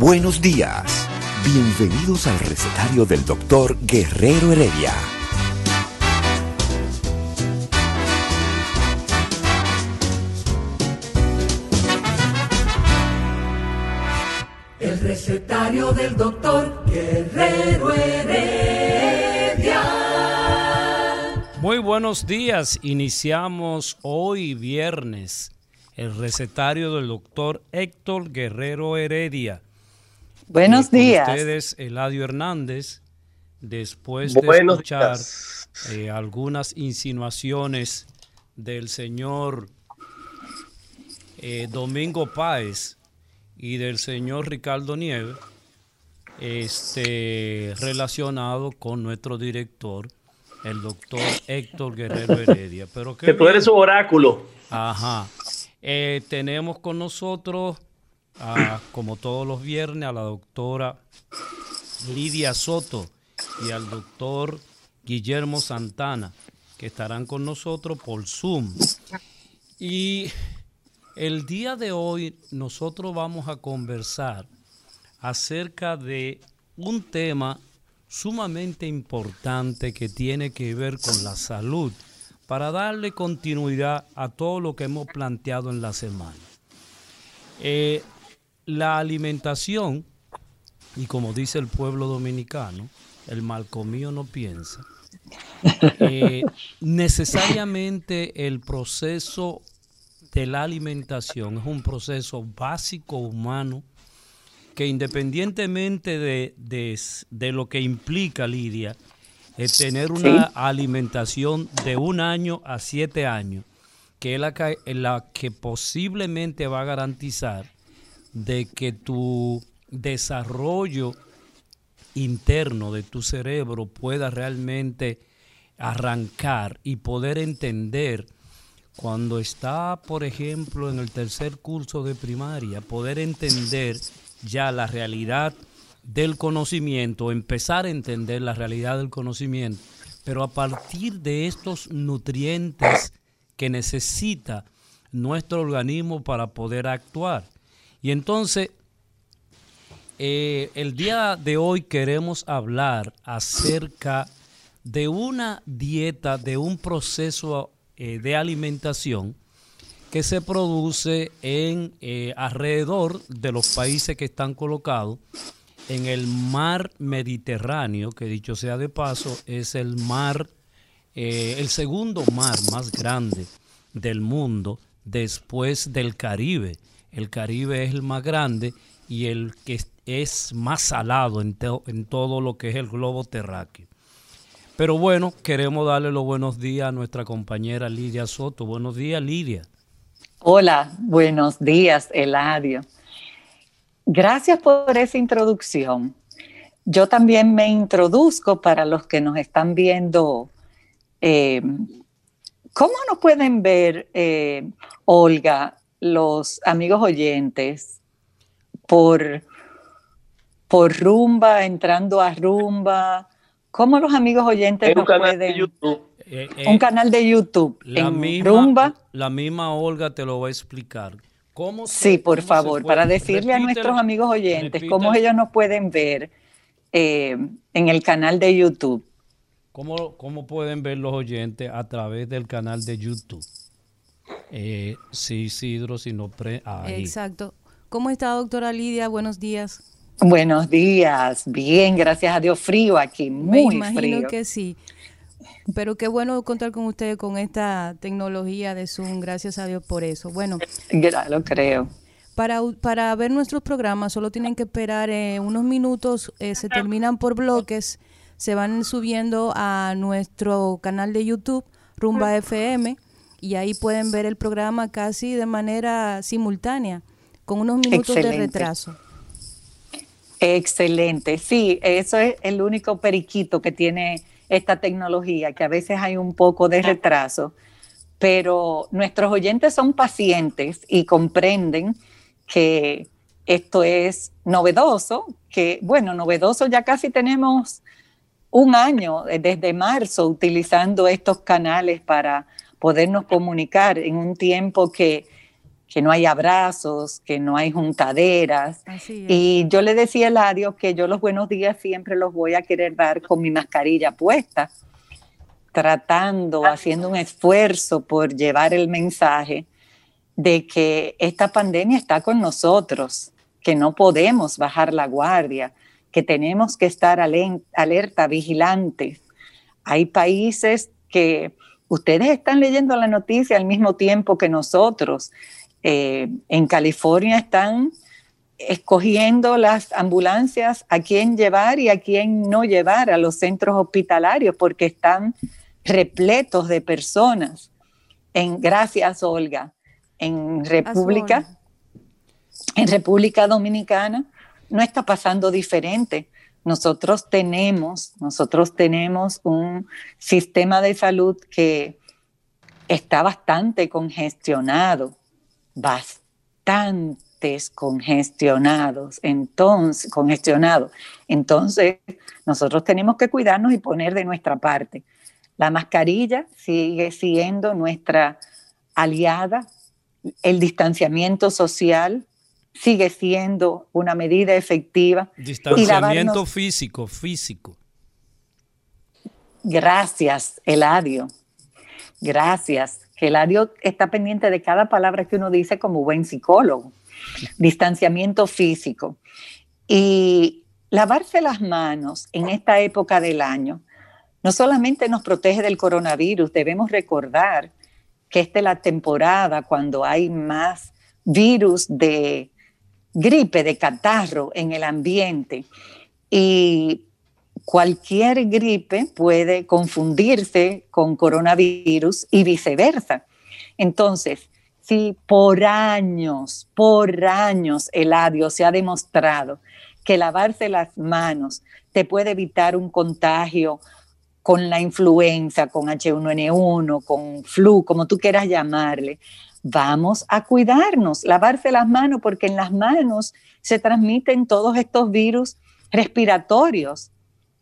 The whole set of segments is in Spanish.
Buenos días. Bienvenidos al recetario del doctor Guerrero Heredia. El recetario del doctor Guerrero Heredia. Muy buenos días. Iniciamos hoy viernes el recetario del doctor Héctor Guerrero Heredia. Buenos Eh, con días. Ustedes, Eladio Hernández, después de Buenos escuchar días. eh, algunas insinuaciones del señor eh, Domingo Páez y del señor Ricardo Nieves, este, relacionado con nuestro director, el doctor Héctor Guerrero Heredia. Pero qué Que tú bien. eres su oráculo. Ajá. Eh, tenemos con nosotros, ah, como todos los viernes, a la doctora Lidia Soto y al doctor Guillermo Santana, que estarán con nosotros por Zoom. Y el día de hoy nosotros vamos a conversar acerca de un tema sumamente importante que tiene que ver con la salud para darle continuidad a todo lo que hemos planteado en la semana. Eh, la alimentación, y como dice el pueblo dominicano, el mal comido no piensa, eh, necesariamente el proceso de la alimentación es un proceso básico humano que independientemente de, de- de lo que implica Lidia, es tener una Sí. alimentación de un año a siete años, que es la que, la que posiblemente va a garantizar de que tu desarrollo interno de tu cerebro pueda realmente arrancar y poder entender cuando está, por ejemplo, en el tercer curso de primaria, poder entender ya la realidad del conocimiento, empezar a entender la realidad del conocimiento, pero a partir de estos nutrientes que necesita nuestro organismo para poder actuar. Y entonces, eh, el día de hoy queremos hablar acerca de una dieta, de un proceso eh, de alimentación que se produce en eh, alrededor de los países que están colocados en el mar Mediterráneo, que dicho sea de paso, es el mar, el segundo mar más grande del mundo después del Caribe. El Caribe es el más grande y el que es- más salado en todo lo que es el globo terráqueo. Pero bueno, queremos darle los buenos días a nuestra compañera Lidia Soto. Buenos días, Lidia. Hola, buenos días, Eladio. Gracias por esa introducción. Yo también me introduzco para los que nos están viendo. eh, ¿Cómo nos pueden ver, eh, Olga, los amigos oyentes, por, por rumba, entrando a rumba? ¿Cómo los amigos oyentes En un nos canal de pueden... YouTube. Eh, Un eh, canal de YouTube la, en misma, rumba. la misma Olga te lo va a explicar. ¿Cómo se- Sí, por cómo favor, para decirle a nuestros amigos oyentes cómo ellos nos pueden ver eh, en el canal de YouTube. ¿Cómo, cómo pueden ver los oyentes a través del canal de YouTube? Eh, sí, Isidro, si no pre... ahí. Exacto. ¿Cómo está, doctora Lidia? Buenos días. Buenos días, bien, gracias a Dios, frío aquí, Me muy imagino frío. que sí. Pero qué bueno contar con ustedes con esta tecnología de Zoom. Gracias a Dios por eso. Bueno, Lo creo. Para, para ver nuestros programas solo tienen que esperar eh, unos minutos, eh, se terminan por bloques. se van subiendo a nuestro canal de YouTube, Rumba FM, y ahí pueden ver el programa casi de manera simultánea, con unos minutos de retraso. Excelente, sí, eso es el único periquito que tiene esta tecnología, que a veces hay un poco de retraso, pero nuestros oyentes son pacientes y comprenden que esto es novedoso, que bueno, novedoso ya casi tenemos un año eh, desde marzo utilizando estos canales para podernos comunicar en un tiempo que que no hay abrazos, que no hay juntaderas. Y yo le decía a Eladio que yo los buenos días siempre los voy a querer dar con mi mascarilla puesta, tratando, haciendo un esfuerzo por llevar el mensaje de que esta pandemia está con nosotros, que no podemos bajar la guardia, que tenemos que estar alerta, vigilantes. Hay países que ustedes están leyendo la noticia al mismo tiempo que nosotros eh, en California están escogiendo las ambulancias a quién llevar y a quién no llevar a los centros hospitalarios porque están repletos de personas. En, gracias, Olga. En República, en República Dominicana no está pasando diferente. Nosotros tenemos, nosotros tenemos un sistema de salud que está bastante congestionado bastantes congestionados, entonces, congestionados. Entonces, nosotros tenemos que cuidarnos y poner de nuestra parte. La mascarilla sigue siendo nuestra aliada, el distanciamiento social sigue siendo una medida efectiva. Distanciamiento físico, físico. Gracias, Eladio. Gracias. Eladio está pendiente de cada palabra que uno dice como buen psicólogo. Distanciamiento físico. Y lavarse las manos en esta época del año no solamente nos protege del coronavirus, debemos recordar que esta es la temporada cuando hay más virus de gripe, de catarro en el ambiente. Y cualquier gripe puede confundirse con coronavirus y viceversa. Entonces, si por años, por años, Eladio, se ha demostrado que lavarse las manos te puede evitar un contagio con la influenza, con H1N1, con flu, como tú quieras llamarle, vamos a cuidarnos, lavarse las manos, porque en las manos se transmiten todos estos virus respiratorios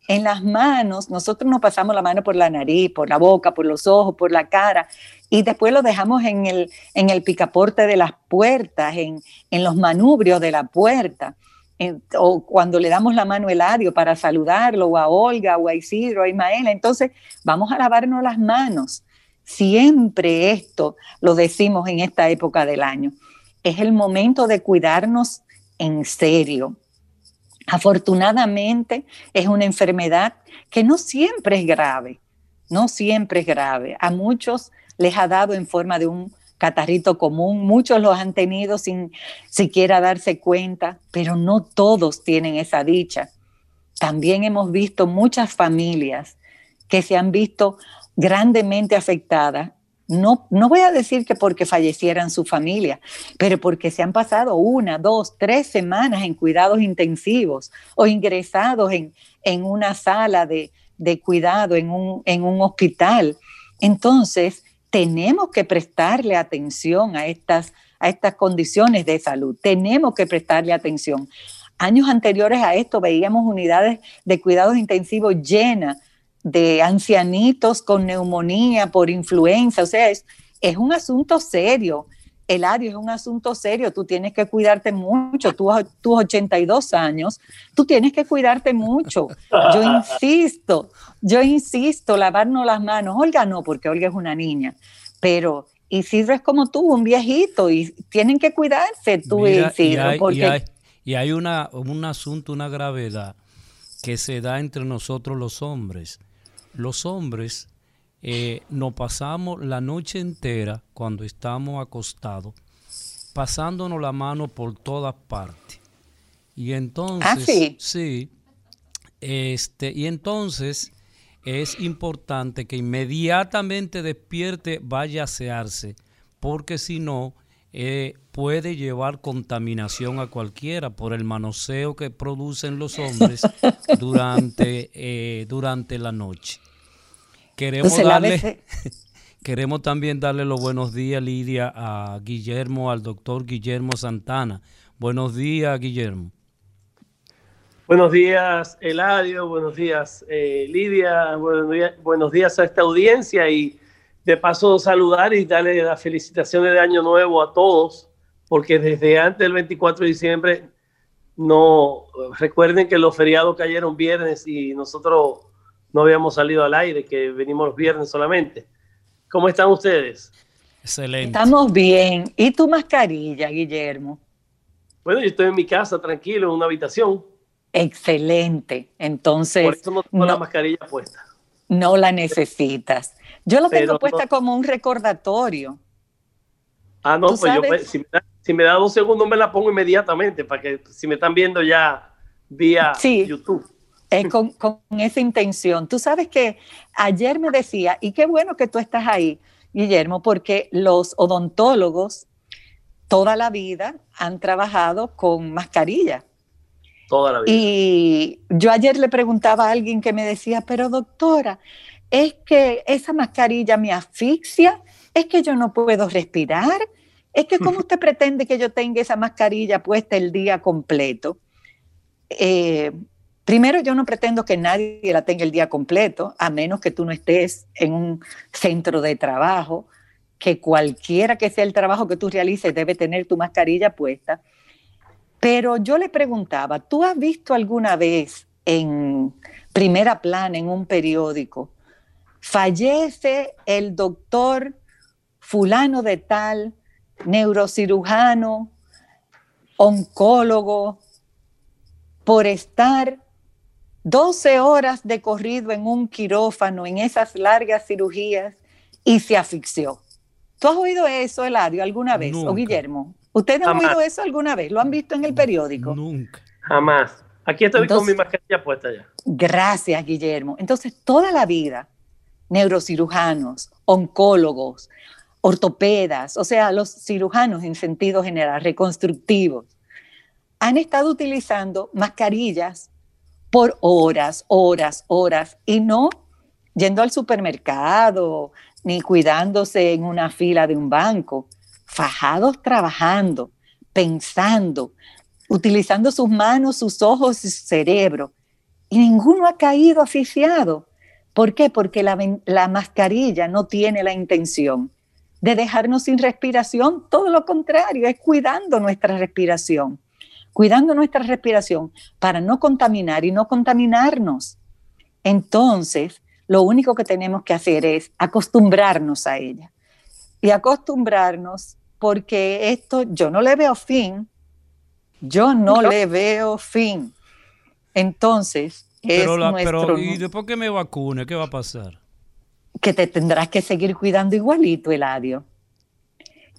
en las manos, nosotros nos pasamos la mano por la nariz, por la boca, por los ojos, por la cara, y después lo dejamos en el, en el picaporte de las puertas, en, los manubrios de la puerta, o cuando le damos la mano a Eladio para saludarlo, o a Olga, o a Isidro, a Ismaela. Entonces, vamos a lavarnos las manos. Siempre esto lo decimos en esta época del año. Es el momento de cuidarnos en serio Afortunadamente es una enfermedad que no siempre es grave, no siempre es grave. A muchos les ha dado en forma de un catarrito común, muchos los han tenido sin siquiera darse cuenta, pero no todos tienen esa dicha. También hemos visto muchas familias que se han visto grandemente afectadas no, no voy a decir que porque fallecieran su familia, pero porque se han pasado una, dos, tres semanas en cuidados intensivos o ingresados en, una sala de, cuidado, en un, en un hospital. Entonces, tenemos que prestarle atención a estas, a estas condiciones de salud, tenemos que prestarle atención. Años anteriores a esto veíamos unidades de cuidados intensivos llenas de ancianitos con neumonía por influenza. O sea, es, es un asunto serio. El Eladio, es un asunto serio. Tú tienes que cuidarte mucho. Tú, tus 82 años, tú tienes que cuidarte mucho. Yo insisto, yo insisto, lavarnos las manos. Olga no, porque Olga es una niña. Pero Isidro es como tú, un viejito, y tienen que cuidarse tú y Isidro. Y hay, y hay, una, un asunto, una gravedad que se da entre nosotros los hombres los hombres eh, nos pasamos la noche entera cuando estamos acostados, pasándonos la mano por todas partes. Y entonces, ¿Ah, sí? sí, Este, y entonces es importante que inmediatamente despierte, vaya a asearse, porque si no, eh, puede llevar contaminación a cualquiera por el manoseo que producen los hombres durante, eh, durante la noche. Queremos darle, queremos también darle los buenos días, Lidia, a Guillermo, al doctor Guillermo Santana. Buenos días, Guillermo. Buenos días, Eladio. Buenos días, eh, Lidia. Buenos días, buenos días a esta audiencia y de paso saludar y darle las felicitaciones de Año Nuevo a todos, porque desde antes del 24 de diciembre no recuerden que los feriados cayeron viernes y nosotros no habíamos salido al aire, que venimos los viernes solamente. ¿Cómo están ustedes? Excelente. Estamos bien. ¿Y tu mascarilla, Guillermo? Bueno, yo estoy en mi casa, tranquilo, en una habitación. Excelente. Entonces. Por eso no tengo la mascarilla puesta. No la necesitas. Yo la tengo puesta como un recordatorio. Ah, no, pues yo, si, me da, si, me da, dos segundos me la pongo inmediatamente para que si me están viendo ya vía YouTube. Es con, con, esa intención. Tú sabes que ayer me decía, y qué bueno que tú estás ahí, Guillermo, porque los odontólogos toda la vida han trabajado con mascarilla. Toda la vida. Y yo ayer le preguntaba a alguien que me decía, pero doctora, es que esa mascarilla me asfixia, es que yo no puedo respirar, es que cómo usted pretende que yo tenga esa mascarilla puesta el día completo. Eh, primero, yo no pretendo que nadie la tenga el día completo, a menos que tú no estés en un centro de trabajo, que cualquiera que sea el trabajo que tú realices debe tener tu mascarilla puesta. Pero yo le preguntaba, ¿tú has visto alguna vez en primera plana en un periódico, fallece el doctor fulano de tal, neurocirujano, oncólogo, por estar 12 horas de corrido en un quirófano, en esas largas cirugías, y se asfixió? ¿Tú has oído eso, Eladio, alguna vez? ¿O Guillermo? ¿Ustedes han oído eso alguna vez? ¿Lo han visto en el periódico? Nunca. Jamás. Aquí estoy con mi mascarilla puesta ya. Gracias, Guillermo. Entonces, toda la vida, neurocirujanos, oncólogos, ortopedas, o sea, los cirujanos en sentido general, reconstructivos, han estado utilizando mascarillas por horas, horas, horas, y no yendo al supermercado, ni cuidándose en una fila de un banco, fajados trabajando, pensando, utilizando sus manos, sus ojos su cerebro. Y ninguno ha caído asfixiado. ¿Por qué? Porque la, la mascarilla no tiene la intención de dejarnos sin respiración, todo lo contrario, es cuidando nuestra respiración, cuidando nuestra respiración para no contaminar y no contaminarnos. Entonces, lo único que tenemos que hacer es acostumbrarnos a ella. Y acostumbrarnos porque esto yo no le veo fin, yo no, le veo fin. Entonces, es pero, ¿y después que me vacune, qué va a pasar? Que te tendrás que seguir cuidando igualito, Eladio.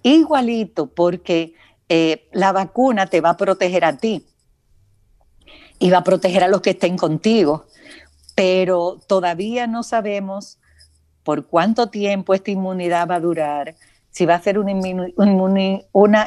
Igualito, porque eh, la vacuna te va a proteger a ti y va a proteger a los que estén contigo pero todavía no sabemos por cuánto tiempo esta inmunidad va a durar, si va a ser una,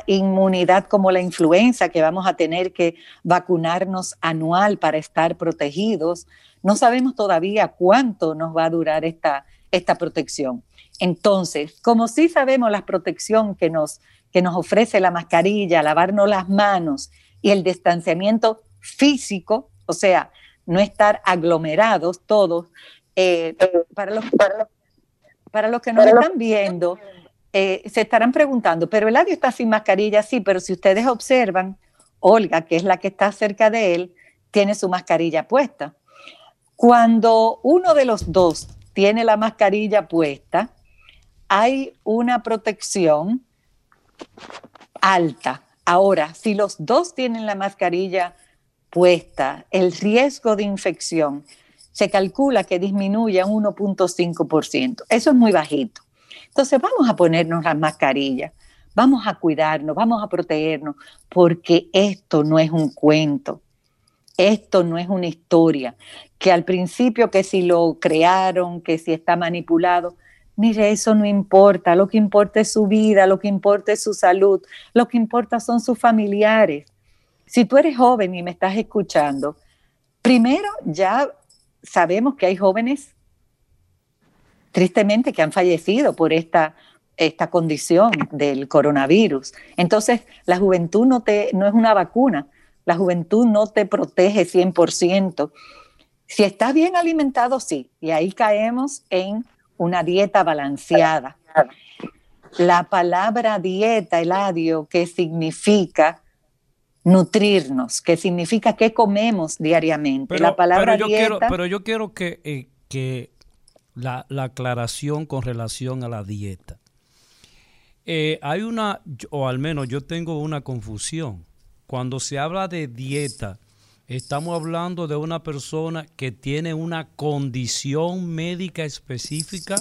inmunidad como la influenza, que vamos a tener que vacunarnos anual para estar protegidos. No sabemos todavía cuánto nos va a durar esta, esta protección. Entonces, como sí sabemos la protección que nos, que nos ofrece la mascarilla, lavarnos las manos y el distanciamiento físico, o sea, no estar aglomerados todos. Eh, para, los, para, los, que nos están viendo, eh, se estarán preguntando, pero el Eladio está sin mascarilla, sí, pero si ustedes observan, Olga, que es la que está cerca de él, tiene su mascarilla puesta. Cuando uno de los dos tiene la mascarilla puesta, hay una protección alta. Ahora, si los dos tienen la mascarilla puesta, el riesgo de infección se calcula que disminuye a 1.5%. Eso es muy bajito. Entonces vamos a ponernos las mascarillas, vamos a cuidarnos, vamos a protegernos, porque esto no es un cuento. Esto no es una historia, que al principio que si lo crearon, que si está manipulado, mire, eso no importa, lo que importa es su vida, lo que importa es su salud, lo que importa son sus familiares. Si tú eres joven y me estás escuchando, primero ya sabemos que hay jóvenes tristemente que han fallecido por esta, esta condición del coronavirus. Entonces, la juventud no, te, no es una vacuna, la juventud no te protege 100%. Si estás bien alimentado, sí, y ahí caemos en una dieta balanceada. La palabra dieta, Eladio, que significa nutrirnos, que significa qué comemos diariamente. Pero, la palabra pero yo dieta, quiero, pero yo quiero que, eh, que la, la aclaración con relación a la dieta. Eh, hay una, o al menos yo tengo una confusión. Cuando se habla de dieta, estamos hablando de una persona que tiene una condición médica específica.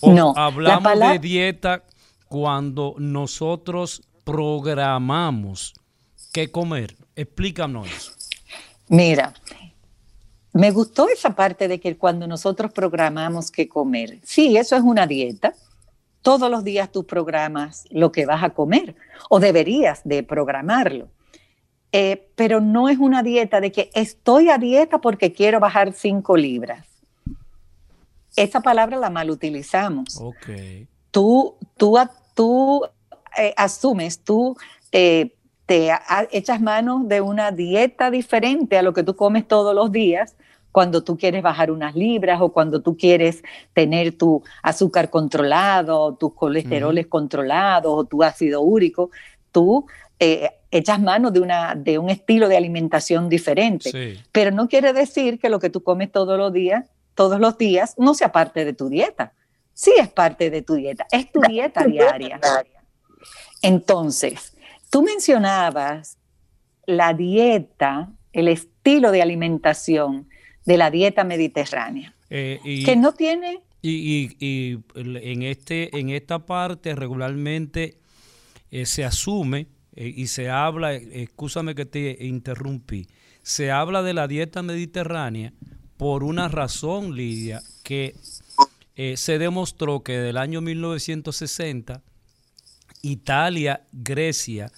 O No, la hablamos de dieta cuando nosotros programamos qué comer. Explícanos eso. Mira, me gustó esa parte de que cuando nosotros programamos qué comer, sí, eso es una dieta. Todos los días tú programas lo que vas a comer o deberías de programarlo. Eh, pero no es una dieta de que estoy a dieta porque quiero bajar cinco libras. Esa palabra la mal utilizamos Ok. tú, tú, tú eh, asumes, tú eh, te a- echas manos de una dieta diferente a lo que tú comes todos los días cuando tú quieres bajar unas libras o cuando tú quieres tener tu azúcar controlado, tus colesteroles controlados o tu ácido úrico, tú eh, echas manos de, una, de un estilo de alimentación diferente. Sí. Pero no quiere decir que lo que tú comes todos los días, todos los días, no sea parte de tu dieta. Sí es parte de tu dieta, es tu dieta diaria. Entonces, tú mencionabas la dieta, el estilo de alimentación de la dieta mediterránea, Eh, y, que no tiene, y- y- y en, este, en esta parte regularmente eh, se asume eh, y se habla, excúsame que te interrumpí, se habla de la dieta mediterránea por una razón, Lidia, que eh, se demostró que del año 1960 Italia, Grecia,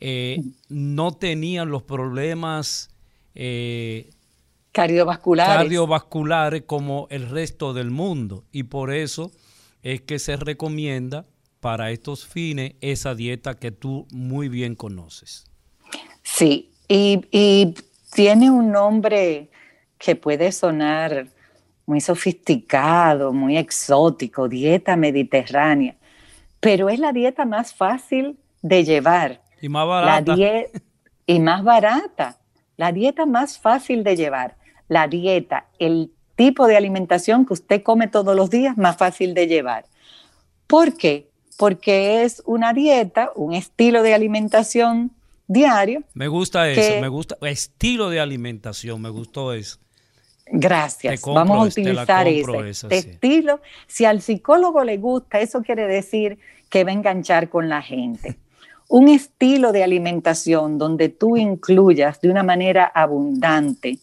eh, no tenían los problemas eh, cardiovasculares. cardiovasculares como el resto del mundo y por eso es que se recomienda para estos fines esa dieta que tú muy bien conoces. Sí, y, y tiene un nombre que puede sonar muy sofisticado, muy exótico, dieta mediterránea, pero es la dieta más fácil de llevar. Y más La barata. die- y más barata, la dieta más fácil de llevar, la dieta, el tipo de alimentación que usted come todos los días, más fácil de llevar. ¿Por qué? Porque es una dieta, un estilo de alimentación diario. Me gusta eso, que- me gusta estilo de alimentación, me gustó eso. Gracias. Compro Vamos a utilizar ese sí. estilo. Si al psicólogo le gusta, eso quiere decir que va a enganchar con la gente. Un estilo de alimentación donde tú incluyas de una manera abundante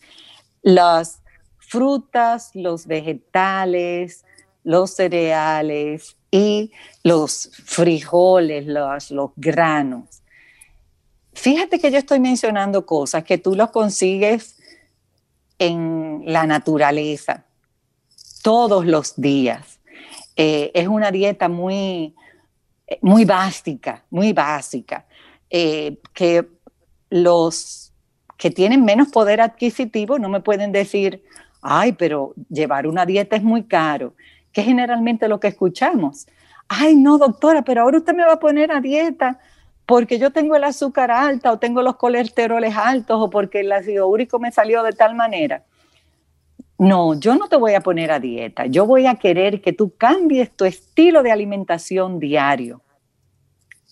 las frutas, los vegetales, los cereales y los frijoles, los, granos. Fíjate que yo estoy mencionando cosas que tú los consigues en la naturaleza todos los días. Eh, es una dieta muy, muy básica, muy básica, eh, que los que tienen menos poder adquisitivo no me pueden decir, ay, pero llevar una dieta es muy caro, que es generalmente lo que escuchamos. Ay, no, doctora, pero ahora usted me va a poner a dieta porque yo tengo el azúcar alta o tengo los colesteroles altos o porque el ácido úrico me salió de tal manera. No, yo no te voy a poner a dieta. Yo voy a querer que tú cambies tu estilo de alimentación diario.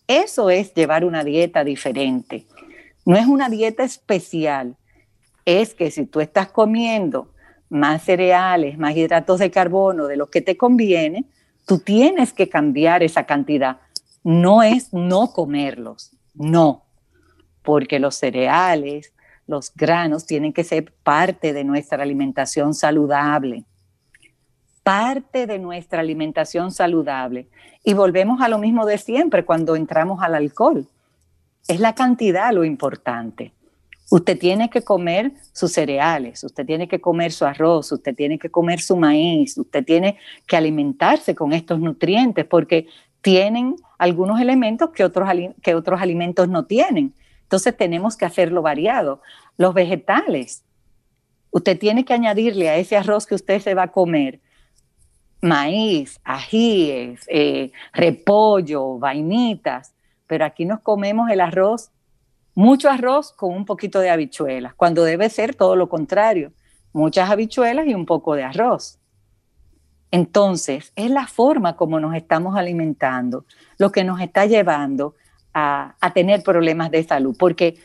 Eso es llevar una dieta diferente. No es una dieta especial. Es que si tú estás comiendo más cereales, más hidratos de carbono de los que te conviene, tú tienes que cambiar esa cantidad. No es no comerlos, no, porque los cereales, los granos tienen que ser parte de nuestra alimentación saludable. Parte de nuestra alimentación saludable. Y volvemos a lo mismo de siempre cuando entramos al alcohol. Es la cantidad lo importante. Usted tiene que comer sus cereales, usted tiene que comer su arroz, usted tiene que comer su maíz, usted tiene que alimentarse con estos nutrientes porque tienen algunos elementos que otros, que otros alimentos no tienen. Entonces tenemos que hacerlo variado. Los vegetales, usted tiene que añadirle a ese arroz que usted se va a comer maíz, ajíes, eh, repollo, vainitas, pero aquí nos comemos el arroz mucho arroz con un poquito de habichuelas, cuando debe ser todo lo contrario, muchas habichuelas y un poco de arroz. Entonces, es la forma como nos estamos alimentando lo que nos está llevando a, tener problemas de salud, porque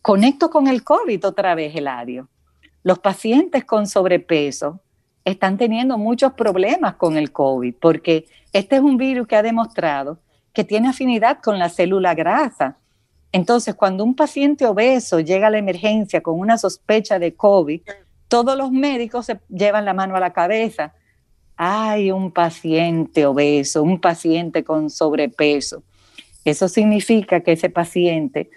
conecto con el COVID otra vez, Eladio. Los pacientes con sobrepeso están teniendo muchos problemas con el COVID, porque este es un virus que ha demostrado que tiene afinidad con la célula grasa entonces, cuando un paciente obeso llega a la emergencia con una sospecha de COVID, todos los médicos se llevan la mano a la cabeza. Hay un paciente obeso, un paciente con sobrepeso. Eso significa que ese paciente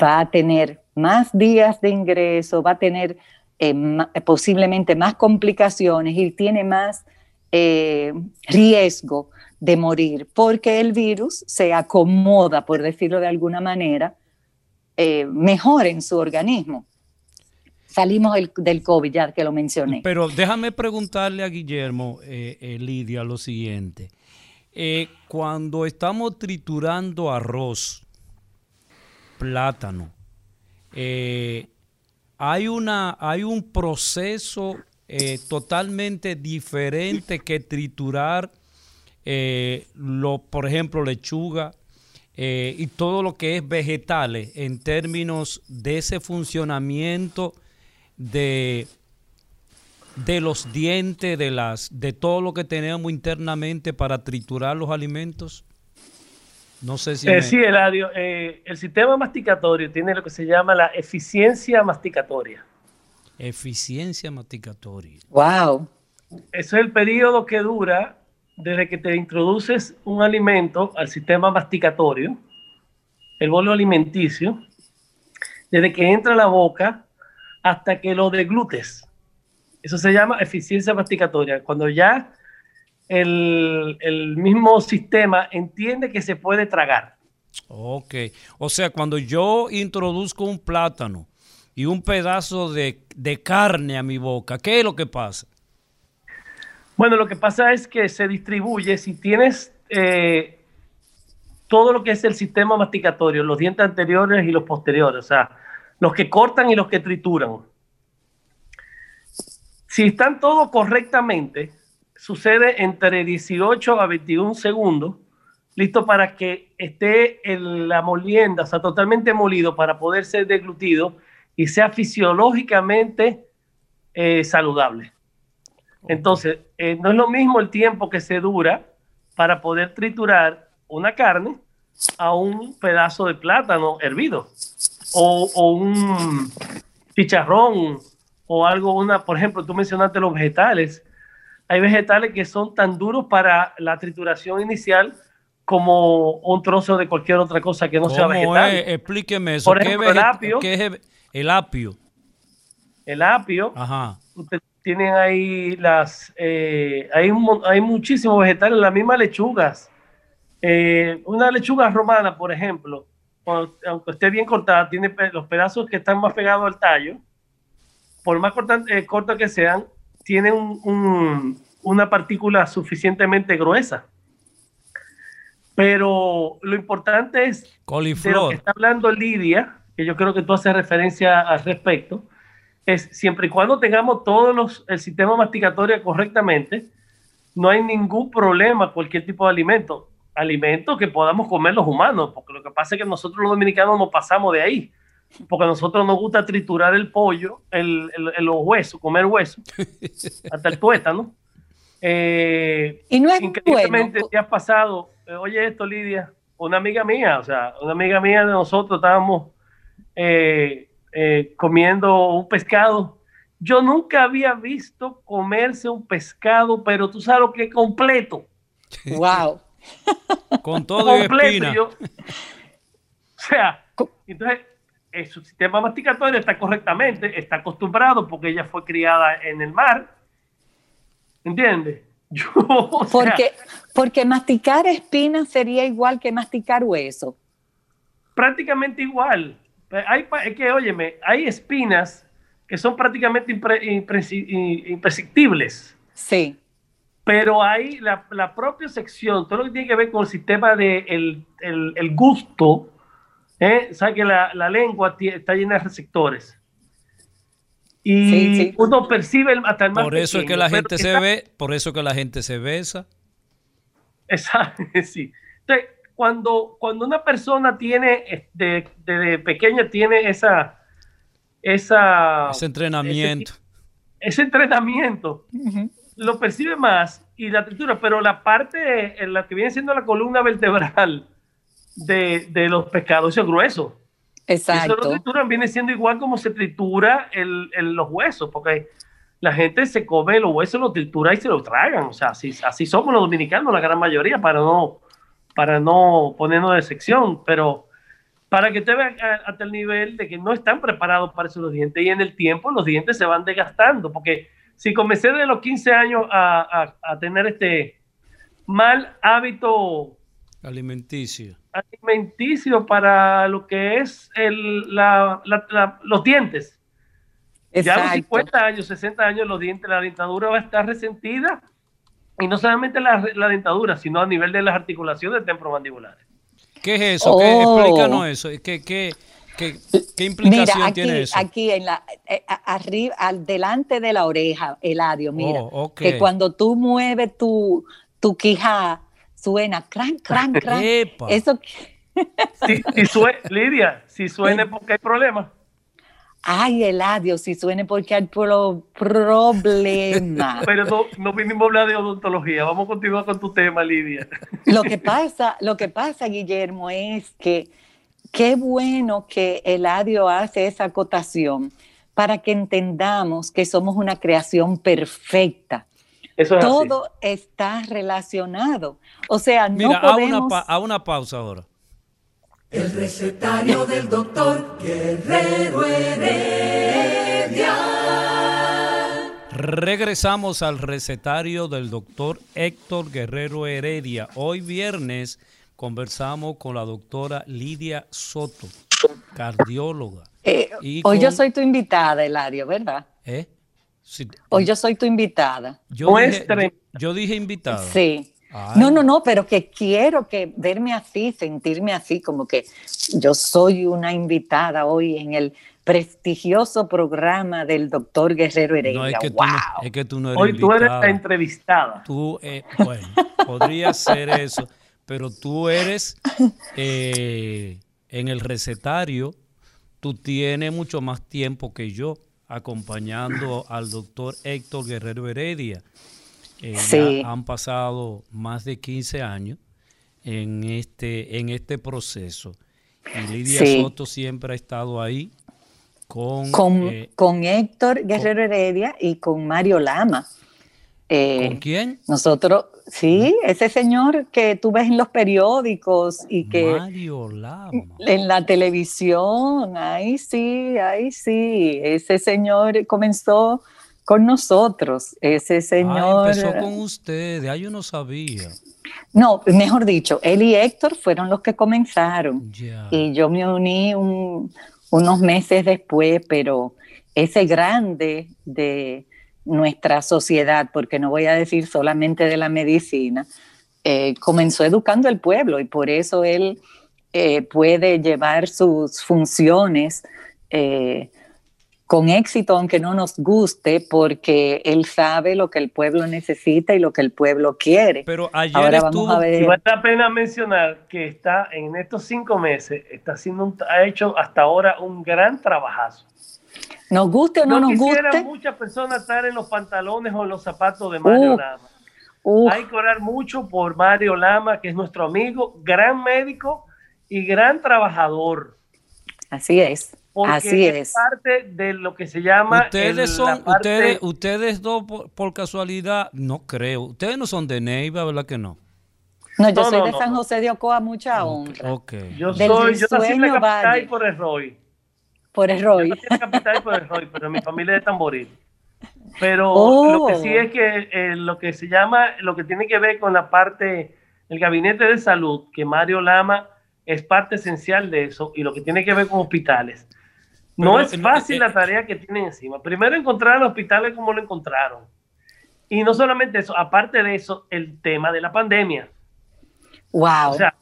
va a tener más días de ingreso, va a tener eh, posiblemente más complicaciones y tiene más eh, riesgo de morir, porque el virus se acomoda, por decirlo de alguna manera, eh, mejor en su organismo. Salimos del COVID, ya que lo mencioné. Pero déjame preguntarle a Guillermo, eh, eh, Lidia, lo siguiente. cuando estamos triturando arroz, plátano, hay, una, hay un proceso totalmente diferente que triturar eh, lo, por ejemplo, lechuga eh, y todo lo que es vegetales en términos de ese funcionamiento de, de los dientes, de, las, de todo lo que tenemos internamente para triturar los alimentos? No sé si. Eh, Sí, Eladio. Eh, el sistema masticatorio tiene lo que se llama la eficiencia masticatoria. Eficiencia masticatoria. ¡Wow! Eso es el periodo que dura desde que te introduces un alimento al sistema masticatorio, el bolo alimenticio, desde que entra a la boca hasta que lo deglutes. Eso se llama eficiencia masticatoria. Cuando ya el, el, mismo sistema entiende que se puede tragar. Ok. O sea, cuando yo introduzco un plátano y un pedazo de, de carne a mi boca, ¿qué es lo que pasa? Bueno, lo que pasa es que se distribuye, si tienes eh, todo lo que es el sistema masticatorio, los dientes anteriores y los posteriores, o sea, los que cortan y los que trituran. Si están todos correctamente, sucede entre 18 a 21 segundos, listo para que esté en la molienda, o sea, totalmente molido para poder ser deglutido y sea fisiológicamente eh, saludable. Entonces, eh, no es lo mismo el tiempo que se dura para poder triturar una carne a un pedazo de plátano hervido o, un chicharrón o algo, una, por ejemplo, tú mencionaste los vegetales. Hay vegetales que son tan duros para la trituración inicial como un trozo de cualquier otra cosa que no sea vegetal. Explíqueme eso. Por ejemplo, el apio. ¿Qué es el apio? El apio. Ajá tienen ahí las, eh, hay, hay muchísimos vegetales, las mismas lechugas. Eh, una lechuga romana, por ejemplo, aunque esté bien cortada, tiene los pedazos que están más pegados al tallo, por más eh, cortos que sean, tienen una partícula suficientemente gruesa. Pero lo importante es de lo que está hablando Lidia, que yo creo que tú haces referencia al respecto, es siempre y cuando tengamos todos los, el sistema masticatorio correctamente, no hay ningún problema cualquier tipo de alimento. Alimento que podamos comer los humanos, porque lo que pasa es que nosotros los dominicanos nos pasamos de ahí, porque a nosotros nos gusta triturar el pollo, el, el, los huesos, comer huesos, hasta el tuétano. Eh, y no es increíblemente bueno. te has pasado, eh, oye esto Lidia, una amiga mía, o sea, una amiga mía de nosotros estábamos eh, eh, comiendo un pescado. Yo nunca había visto comerse un pescado, pero tú sabes lo que es completo. Wow. Con todo y espina. Yo, o sea, entonces eh, su sistema masticatorio está correctamente, está acostumbrado porque ella fue criada en el mar. ¿Entiendes? Yo, o sea, Porque, porque masticar espinas sería igual que masticar hueso. prácticamente igual. Hay, pa- es que, óyeme, hay espinas que son prácticamente impre- impresi- i- imperceptibles, Sí. pero hay la, la propia sección, todo lo que tiene que ver con el sistema de el, el- el gusto, ¿eh? sabe que la, la lengua está llena de receptores. Y Sí, sí. uno percibe el- hasta el más Por eso es que la gente se está- ve, por eso que la gente se besa. Exacto, sí. Entonces, cuando, cuando una persona tiene, eh, de, de- pequeña tiene esa, esa, Ese entrenamiento. ese, ese entrenamiento, lo percibe más y la textura, pero la parte en la que viene siendo la columna vertebral de, de los pescados, eso es grueso. Y eso lo Exacto. trituran, viene siendo igual como se tritura el, el- los huesos, porque la gente se come los huesos, los tritura y se los tragan. O sea, así, así somos los dominicanos, la gran mayoría, para no, para no ponernos de sección. Pero para que te vean hasta el nivel de que no están preparados para eso los dientes y en el tiempo los dientes se van desgastando, porque si comencé de los 15 años a, a- a tener este mal hábito Alimenticio. alimenticio para lo que es el, la- la- la- los dientes. Ya a los Exacto. 50 años, 60 años, los dientes, la dentadura va a estar resentida. Y no solamente la, la dentadura, sino a nivel de las articulaciones temporomandibulares. ¿Qué es eso? ¿Qué, Oh. explícanos eso. ¿Qué, qué, qué, qué implicación Mira, aquí, tiene eso? aquí en la, eh, arriba, al delante de la oreja, Eladio, mira, Oh, que cuando tú mueves tu, tu quija, suena cran, cran, cran. Epa. Eso, Si, si sue- Lidia, si suene porque hay problemas. Ay, Eladio, si suene porque hay pro- problema. Pero no, no vinimos a hablar de odontología. Vamos a continuar con tu tema, Lidia. Lo que pasa, lo que pasa, Guillermo, es que qué bueno que Eladio hace esa acotación para que entendamos que somos una creación perfecta. Eso es así. Todo está relacionado. O sea, no Mira, a una, podemos... a una pausa ahora. El recetario del doctor Guerrero Heredia. Regresamos al recetario del doctor Héctor Guerrero Heredia. Hoy viernes conversamos con la doctora Lidia Soto, cardióloga. Eh, y hoy yo soy tu invitada, Eladio, ¿verdad? ¿Eh? Sí, Hoy yo soy tu invitada. yo, dije, Muestre. yo, yo dije invitada. Sí. Ay. No, no, no, pero que quiero que verme así, sentirme así, como que yo soy una invitada hoy en el prestigioso programa del doctor Guerrero Heredia. No, es que, tú no, es que tú no eres Hoy tú eres la entrevistada. Tú, eh, bueno, podría ser eso, pero tú eres eh, en el recetario, tú tienes mucho más tiempo que yo acompañando al doctor Héctor Guerrero Heredia. Eh, ya han pasado más de 15 años en este, en este proceso. Y Lidia Sí. Soto siempre ha estado ahí con, Con, eh, con Héctor Guerrero Heredia y con Mario Lama. Eh, ¿con quién? Nosotros, sí, ese señor que tú ves en los periódicos y que Mario Lama. en la televisión, ahí sí, ahí sí, ese señor comenzó con nosotros, ese Ah, señor... empezó con ustedes, ah, yo no sabía. No, mejor dicho, él y Héctor fueron los que comenzaron. Y yo me uní un- unos meses después, pero ese grande de nuestra sociedad, porque no voy a decir solamente de la medicina, eh, comenzó educando al pueblo y por eso él eh, puede llevar sus funciones eh, con éxito, aunque no nos guste, porque él sabe lo que el pueblo necesita y lo que el pueblo quiere. Pero ayer Ahora estuvo, vamos a Y ver. vale la pena mencionar que está en estos cinco meses, está haciendo un- ha hecho hasta ahora un gran trabajazo. Nos guste o no, No, nos quisiera guste. muchas personas estar en los pantalones o en los zapatos de Mario Uh, Lama. uf, Hay que orar mucho por Mario Lama, que es nuestro amigo, gran médico y gran trabajador. así es. Porque Así es. parte de lo que se llama... Ustedes el- son, la parte- ustedes, ustedes dos por, por casualidad, no creo. Ustedes no son de Neiva, ¿verdad que no? No, yo No, soy no, de no, San no. José de Ocoa, mucha honra. Ok. Yo Del soy, yo nací en la capital Valle. y por el Roy. Por el Yo Roy. nací en la capital y por el Roy, pero mi familia es de Tamboril. Pero Oh. lo que sí es que eh, lo que se llama, lo que tiene que ver con la parte del gabinete de salud, que Mario Lama es parte esencial de eso, y lo que tiene que ver con hospitales. No es fácil eh, la tarea que tienen encima. Primero encontrar los hospitales como lo encontraron. Y no solamente eso, aparte de eso, el tema de la pandemia. Wow. O sea,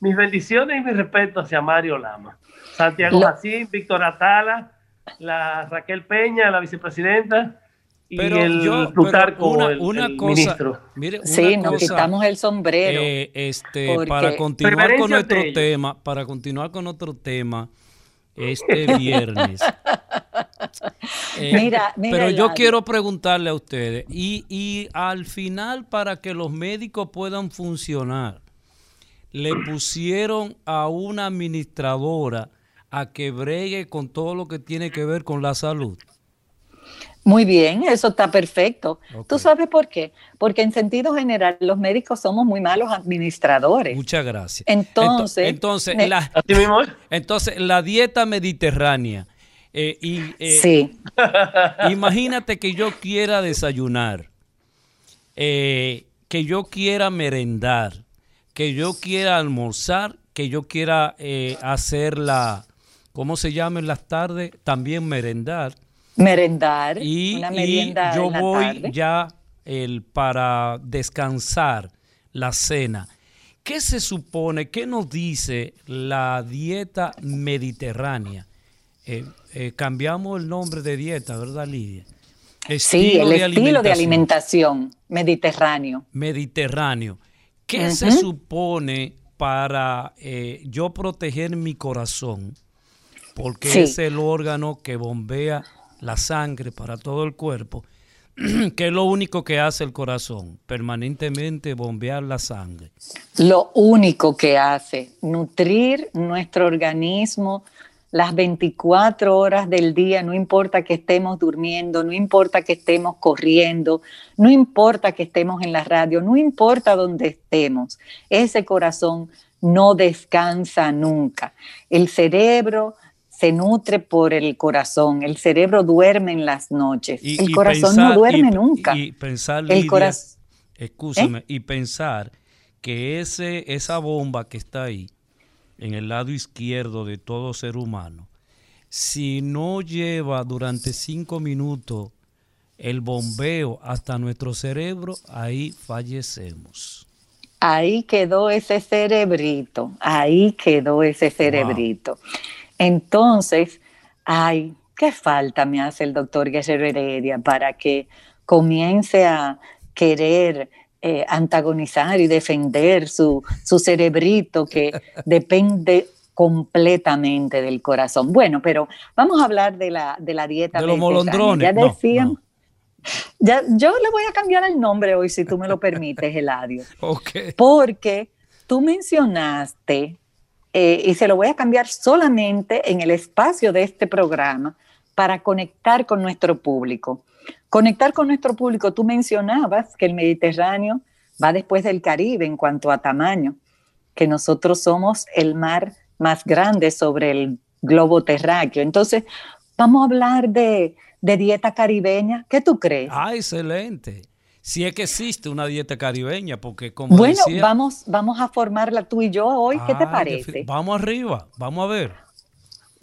mis bendiciones y mi respeto hacia Mario Lama. Santiago Jacín, Víctor Atala, la Raquel Peña, la vicepresidenta, y Pero el yo, pero una, el, una el cosa, ministro. mire, una sí, nos cosa, quitamos el sombrero. eh, este, para continuar con nuestro tema, para continuar con otro tema, este viernes. Eh, Mira, mira, pero yo quiero preguntarle a ustedes, y, y al final para que los médicos puedan funcionar, le pusieron a una administradora a que bregue con todo lo que tiene que ver con la salud. Muy bien, eso está perfecto. Ok. ¿Tú sabes por qué? Porque en sentido general los médicos somos muy malos administradores. Muchas gracias. Entonces, entonces, la, entonces la dieta mediterránea. eh, y, eh, sí, Imagínate que yo quiera desayunar, eh, que yo quiera merendar, que yo quiera almorzar, que yo quiera eh, hacer la, ¿cómo se llama en las tardes? También merendar. Merendar, Y, una y merienda yo en la voy tarde. ya el, para descansar la cena. ¿Qué se supone, qué nos dice la dieta mediterránea? Eh, eh, cambiamos el nombre de dieta, ¿verdad, Lidia? Sí, el estilo de alimentación mediterráneo. mediterráneo. ¿Qué se supone para eh, yo proteger mi corazón? Porque Sí. es el órgano que bombea la sangre para todo el cuerpo, que es lo único que hace el corazón, permanentemente bombear la sangre. Lo único que hace, nutrir nuestro organismo las 24 horas del día, no importa que estemos durmiendo, no importa que estemos corriendo, no importa que estemos en la radio, no importa donde estemos, ese corazón no descansa nunca. El cerebro se nutre por el corazón, el cerebro duerme en las noches, Y- el y corazón pensar- no duerme y- nunca. Y pensar, El escúchame, y pensar que ese, esa bomba que está ahí, en el lado izquierdo de todo ser humano, si no lleva durante cinco minutos el bombeo hasta nuestro cerebro, ahí fallecemos. Ahí quedó ese cerebrito, ahí quedó ese cerebrito. Entonces, ay, qué falta me hace el doctor Guerrero Heredia para que comience a querer eh, antagonizar y defender su, su cerebrito que depende completamente del corazón. Bueno, pero vamos a hablar de la, de la dieta. De los molondrones. Ya decían, no. ya, yo le voy a cambiar el nombre hoy, si tú me lo permites, Eladio Ok. porque tú mencionaste, eh, y se lo voy a cambiar solamente en el espacio de este programa para conectar con nuestro público. Conectar con nuestro público, tú mencionabas que el Mediterráneo va después del Caribe en cuanto a tamaño, que nosotros somos el mar más grande sobre el globo terráqueo. Entonces, vamos a hablar de, de dieta caribeña. ¿Qué tú crees? Ah, excelente. Si es que existe una dieta caribeña, porque como bueno, decía- vamos, vamos a formarla tú y yo hoy. ¿Qué te Ah, parece? Vamos arriba, vamos a ver.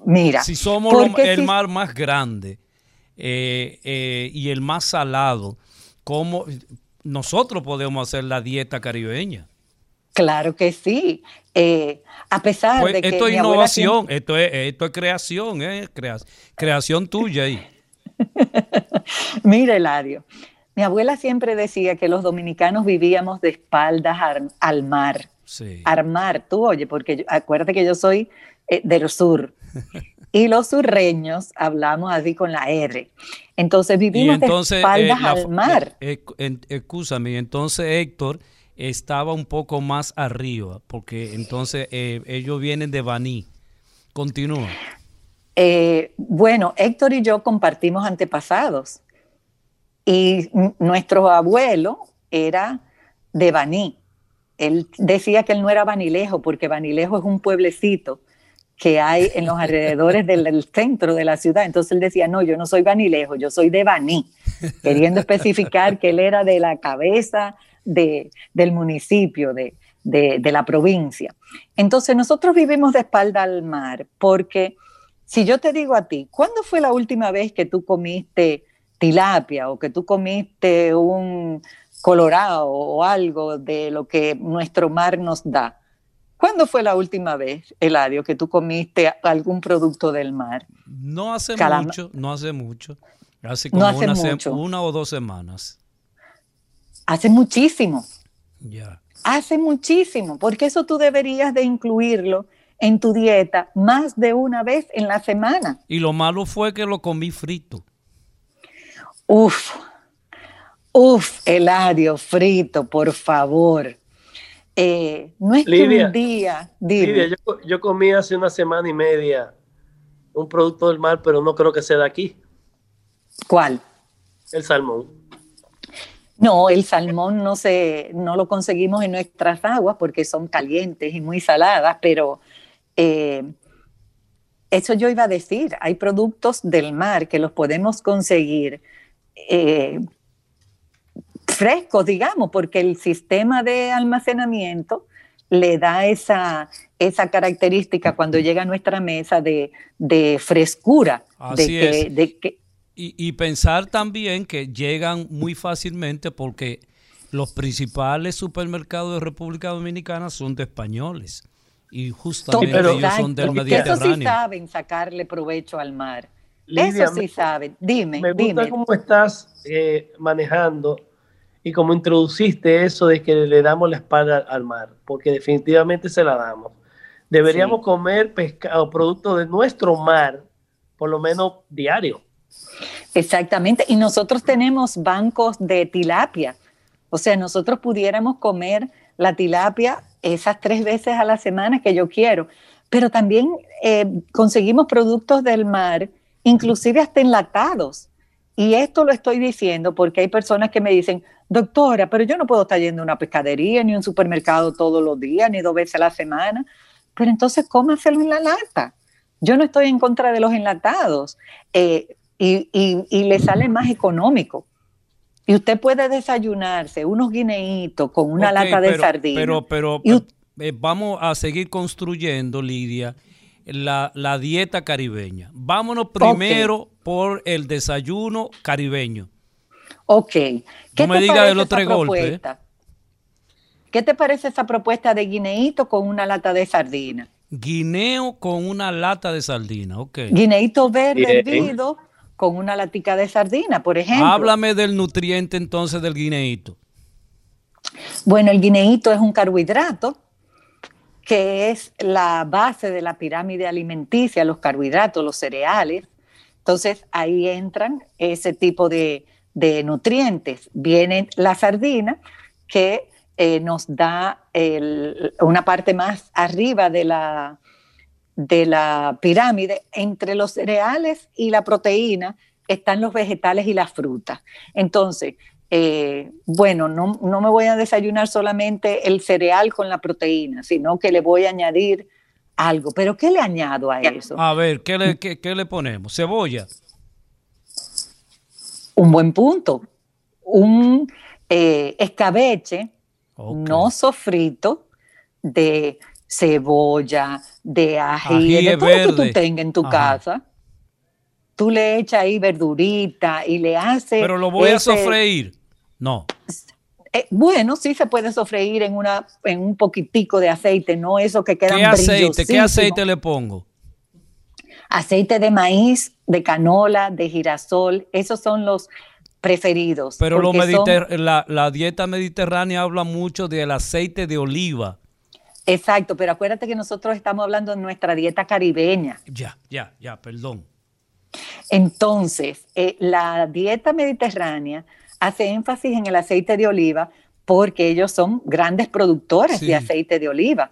Mira, Si somos lo- el si- mar más grande eh, eh, y el más salado, ¿cómo nosotros podemos hacer la dieta caribeña? Claro que sí. Eh, a pesar Pues de que esto es innovación, esto es, esto es creación, eh, crea- creación tuya ahí. Mira, Eladio, mi abuela siempre decía que los dominicanos vivíamos de espaldas ar- al mar. Sí. Al mar, tú oye, porque yo- acuérdate que yo soy eh, del sur. Y los surreños hablamos así con la R. Entonces vivimos entonces, de espaldas eh, la al mar. eh, excúsame, entonces Héctor estaba un poco más arriba, porque entonces eh, ellos vienen de Baní. Continúa. Bueno, Héctor y yo compartimos antepasados y nuestro abuelo era de Baní. Él decía que él no era Banilejo porque Banilejo es un pueblecito que hay en los alrededores del, centro de la ciudad. Entonces él decía, no, yo no soy Banilejo, yo soy de Baní, queriendo especificar que él era de la cabeza de, del municipio, de, de, la provincia. Entonces nosotros vivimos de espalda al mar porque si yo te digo a ti, ¿cuándo fue la última vez que tú comiste tilapia o que tú comiste un colorado o algo de lo que nuestro mar nos da? ¿Cuándo fue la última vez, Eladio, que tú comiste algún producto del mar? No hace mucho, no hace mucho. Hace como una, o dos semanas. Hace muchísimo. Ya. Hace muchísimo, porque eso tú deberías de incluirlo en tu dieta más de una vez en la semana. Y lo malo fue que lo comí frito. Uf, uf, Eladio, frito, por favor. Eh, no es que un día. Lidia, yo, yo, comí hace una semana y media un producto del mar, pero no creo que sea de aquí. ¿Cuál? El salmón. No, el salmón no, se, no lo conseguimos en nuestras aguas porque son calientes y muy saladas, pero eh, eso yo iba a decir, hay productos del mar que los podemos conseguir eh, frescos, digamos, porque el sistema de almacenamiento le da esa, esa característica cuando llega a nuestra mesa de, frescura. de de que, y, pensar también que llegan muy fácilmente porque los principales supermercados de República Dominicana son de españoles y justamente ellos son del Mediterráneo. Eso sí saben sacarle provecho al mar. Eso sí saben. Dime, me gusta cómo estás eh, manejando y cómo introduciste eso de que le damos la espalda al mar, porque definitivamente se la damos. Deberíamos comer pescado, producto de nuestro mar, por lo menos diario. Exactamente, y nosotros tenemos bancos de tilapia, o sea, nosotros pudiéramos comer la tilapia esas tres veces a la semana que yo quiero, pero también eh, conseguimos productos del mar, inclusive hasta enlatados. Y esto lo estoy diciendo porque hay personas que me dicen, doctora, pero yo no puedo estar yendo a una pescadería ni a un supermercado todos los días, ni dos veces a la semana. Pero entonces cómaselo en la lata. Yo no estoy en contra de los enlatados. Eh, y, le sale más económico. Y usted puede desayunarse unos guineitos con una lata de sardina. Pero, pero eh, vamos a seguir construyendo, Lidia, la, dieta caribeña. Vámonos primero por el desayuno caribeño. Ok. no me diga de los tres golpes. ¿eh? ¿Qué te parece esa propuesta de guineíto con una lata de sardina? Guineo con una lata de sardina, ok. Guineíto verde hervido con una latica de sardina, por ejemplo. Háblame del nutriente entonces del guineíto. Bueno, el guineíto es un carbohidrato que es la base de la pirámide alimenticia, los carbohidratos, los cereales. Entonces ahí entran ese tipo de, nutrientes. Viene la sardina que eh, nos da una parte más arriba de la, de la pirámide, entre los cereales y la proteína están los vegetales y las frutas. Entonces, eh, bueno, no, me voy a desayunar solamente el cereal con la proteína, sino que le voy a añadir algo. Pero ¿qué le añado a eso? A ver, ¿qué le, qué, le ponemos? Cebolla. Un buen punto. Un eh, escabeche no sofrito de cebolla, de ají, de todo lo que tú tengas en tu casa. Tú le echas ahí verdurita y le haces... Pero lo voy a sofreír. No. Eh, bueno, sí se puede sofreír en, una, en un poquitico de aceite, no eso que queda ¿Qué aceite? ¿Qué aceite le pongo? Aceite de maíz, de canola, de girasol, esos son los preferidos. Pero lo la, la dieta mediterránea habla mucho del aceite de oliva. Exacto, pero acuérdate que nosotros estamos hablando de nuestra dieta caribeña. Ya, ya, ya, perdón. Entonces, eh, la dieta mediterránea hace énfasis en el aceite de oliva porque ellos son grandes productores de aceite de oliva,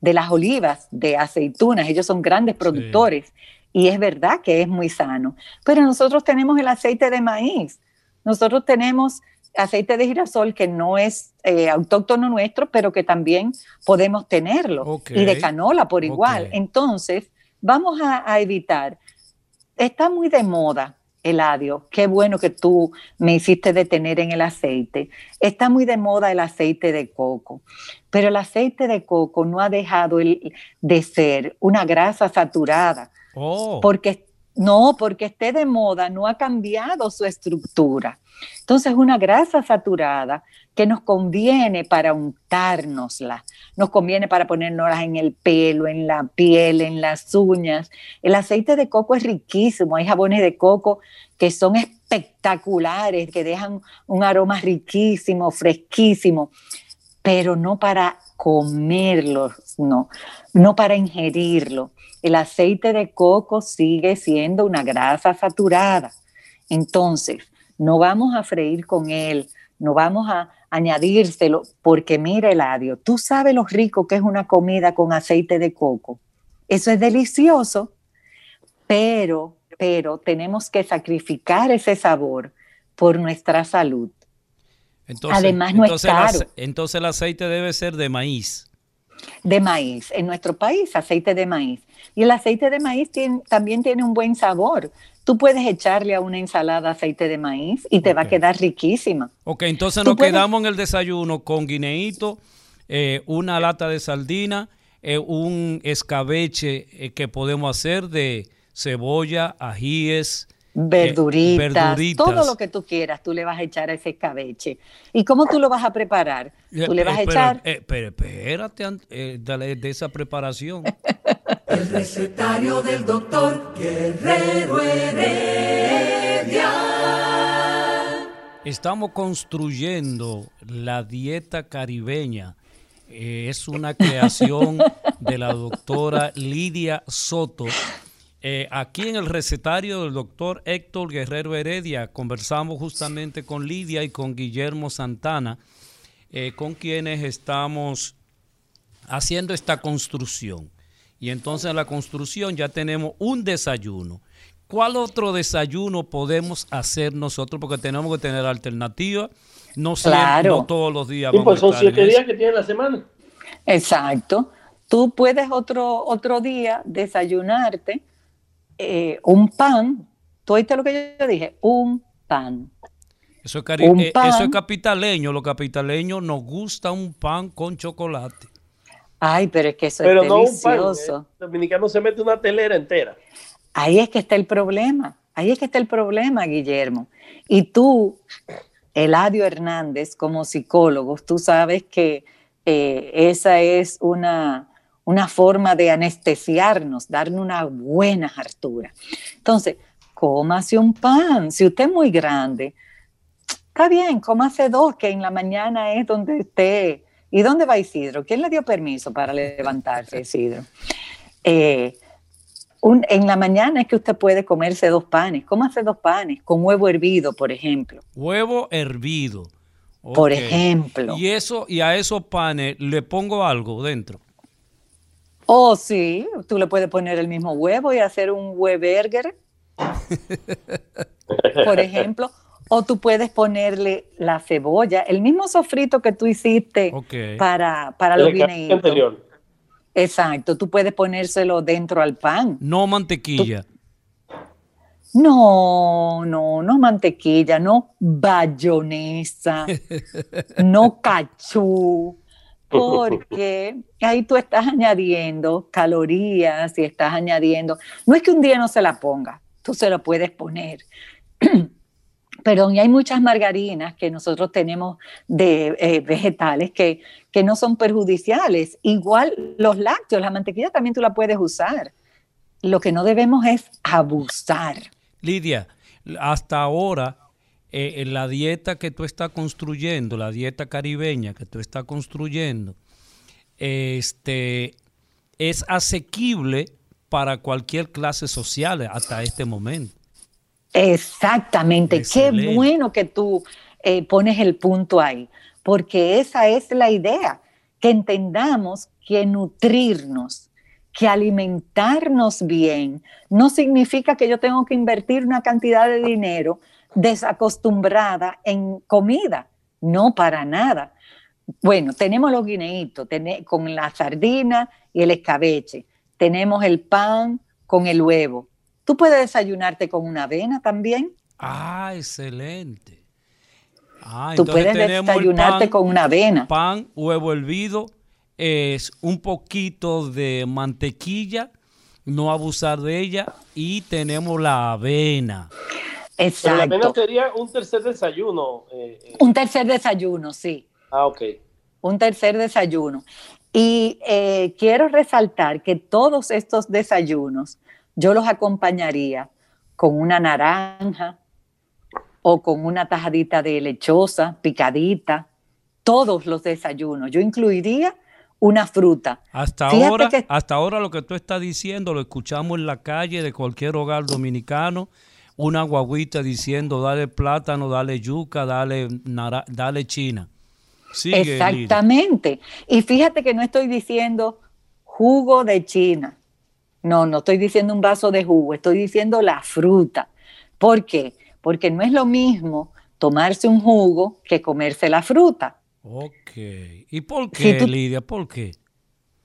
de las olivas, de aceitunas, ellos son grandes productores. y es verdad que es muy sano. Pero nosotros tenemos el aceite de maíz, nosotros tenemos aceite de girasol que no es eh, autóctono nuestro, pero que también podemos tenerlo. Y de canola por igual. Entonces, vamos a, evitar. Está muy de moda el adio. Qué bueno que tú me hiciste detener en el aceite. Está muy de moda el aceite de coco, pero el aceite de coco no ha dejado de ser una grasa saturada. Oh. Porque no, porque esté de moda, no ha cambiado su estructura. Entonces, una grasa saturada que nos conviene para untárnosla, nos conviene para ponernosla en el pelo, en la piel, en las uñas. El aceite de coco es riquísimo, hay jabones de coco que son espectaculares, que dejan un aroma riquísimo, fresquísimo, pero no para comerlos, no, no para ingerirlo. El aceite de coco sigue siendo una grasa saturada. Entonces, no vamos a freír con él, no vamos a añadírselo, porque mira, Eladio, tú sabes lo rico que es una comida con aceite de coco. Eso es delicioso, pero, pero tenemos que sacrificar ese sabor por nuestra salud. Entonces, Además, no es caro. entonces el aceite debe ser de maíz. De maíz. En nuestro país, aceite de maíz. Y el aceite de maíz también tiene un buen sabor. Tú puedes echarle a una ensalada aceite de maíz y te va a quedar riquísima. Ok, entonces nos quedamos en el desayuno con guineíto, eh, una lata de sardina, eh, un escabeche eh, que podemos hacer de cebolla, ajíes, verduritas, todo lo que tú quieras, tú le vas a echar a ese escabeche. ¿Y cómo tú lo vas a preparar? Tú le vas a echar... pero espérate, dale de esa preparación. El recetario del doctor Guerrero Heredia. Estamos construyendo la dieta caribeña. Eh, es una creación de la doctora Lidia Soto. Eh, aquí en el recetario del doctor Héctor Guerrero Heredia conversamos justamente con Lidia y con Guillermo Santana, eh, con quienes estamos haciendo esta construcción. Y entonces en la construcción ya tenemos un desayuno. ¿Cuál otro desayuno podemos hacer nosotros? Porque tenemos que tener alternativas. No, claro. todos los días. pues son siete días que tiene la semana. Exacto. Tú puedes otro, otro día desayunarte eh, un pan. ¿Tú oíste lo que yo dije? Un pan. Eso es, eh, eso es capitaleño. Los capitaleños nos gusta un pan con chocolate. Ay, pero es que eso es delicioso. Un pan, el dominicano se mete una telera entera. Ahí es que está el problema. Ahí es que está el problema, Guillermo. Y tú, Eladio Hernández, como psicólogo, tú sabes que eh, esa es una, una forma de anestesiarnos, darle una buena hartura. Entonces, cómase un pan. Si usted es muy grande, está bien, cómase dos, que en la mañana es donde esté ¿Y dónde va Isidro? ¿Quién le dio permiso para levantarse, Isidro? Eh, en la mañana es que usted puede comerse dos panes. ¿Cómo hace dos panes? Con huevo hervido, por ejemplo. Huevo hervido. Por ejemplo. Y eso, y a esos panes le pongo algo dentro. Oh, sí, tú le puedes poner el mismo huevo y hacer un hueverger. por ejemplo. O tú puedes ponerle la cebolla, el mismo sofrito que tú hiciste para, para los guineitos. Exacto, tú puedes ponérselo dentro al pan. No mantequilla. No, no, no mantequilla, no bayonesa, no cachú, porque ahí tú estás añadiendo calorías y estás añadiendo, no es que un día no se la ponga, tú se lo puedes poner, Perdón, y hay muchas margarinas que nosotros tenemos de eh, vegetales que, que no son perjudiciales. Igual los lácteos, la mantequilla también tú la puedes usar. Lo que no debemos es abusar. Lidia, hasta ahora eh, en la dieta que tú estás construyendo, la dieta caribeña que tú estás construyendo, este, es asequible para cualquier clase social hasta este momento. Exactamente, qué bueno que tú eh, pones el punto ahí, porque esa es la idea, que entendamos que nutrirnos que alimentarnos bien no significa que yo tengo que invertir una cantidad de dinero desacostumbrada en comida. No, para nada. Bueno, tenemos los guineitos con la sardina y el escabeche. Tenemos el pan con el huevo. Tú puedes desayunarte con una avena también. Ah, excelente. Ah, Tú puedes desayunarte con una avena. Pan, huevo hervido, es un poquito de mantequilla, no abusar de ella, y tenemos la avena. Exacto. la avena sería un tercer desayuno. Eh, eh. Un tercer desayuno, sí. Ah, ok. Un tercer desayuno. Y eh, quiero resaltar que todos estos desayunos yo los acompañaría con una naranja o con una tajadita de lechosa, picadita, todos los desayunos. Yo incluiría una fruta. Hasta ahora, hasta ahora lo que tú estás diciendo lo escuchamos en la calle de cualquier hogar dominicano, una guaguita diciendo dale plátano, dale yuca, dale, dale china. Exactamente. Y fíjate que no estoy diciendo jugo de China. No, no estoy diciendo un vaso de jugo, estoy diciendo la fruta. ¿Por qué? Porque no es lo mismo tomarse un jugo que comerse la fruta. Ok. ¿Y por qué, Lidia? ¿Por qué?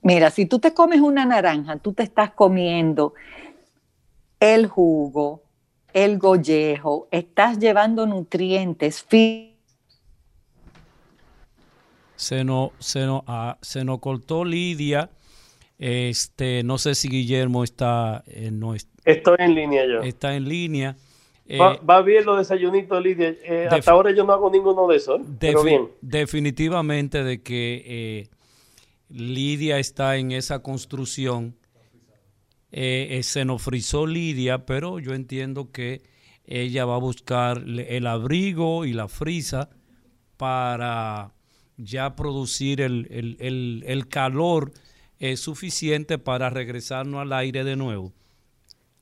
Mira, si tú te comes una naranja, tú te estás comiendo el jugo, el gollejo, estás llevando nutrientes se nos, se, ah, se nos cortó Lidia. Este, no sé si Guillermo está, eh, no Estoy en línea yo. Está en línea. va, eh, bien los desayunitos, Lidia. Eh, hasta ahora yo no hago ninguno de esos. pero bien. Definitivamente de que Lidia está en esa construcción. Se nos frizó Lidia, pero yo entiendo que ella va a buscar el abrigo y la frisa para ya producir el, calor eh, suficiente para regresarnos al aire de nuevo.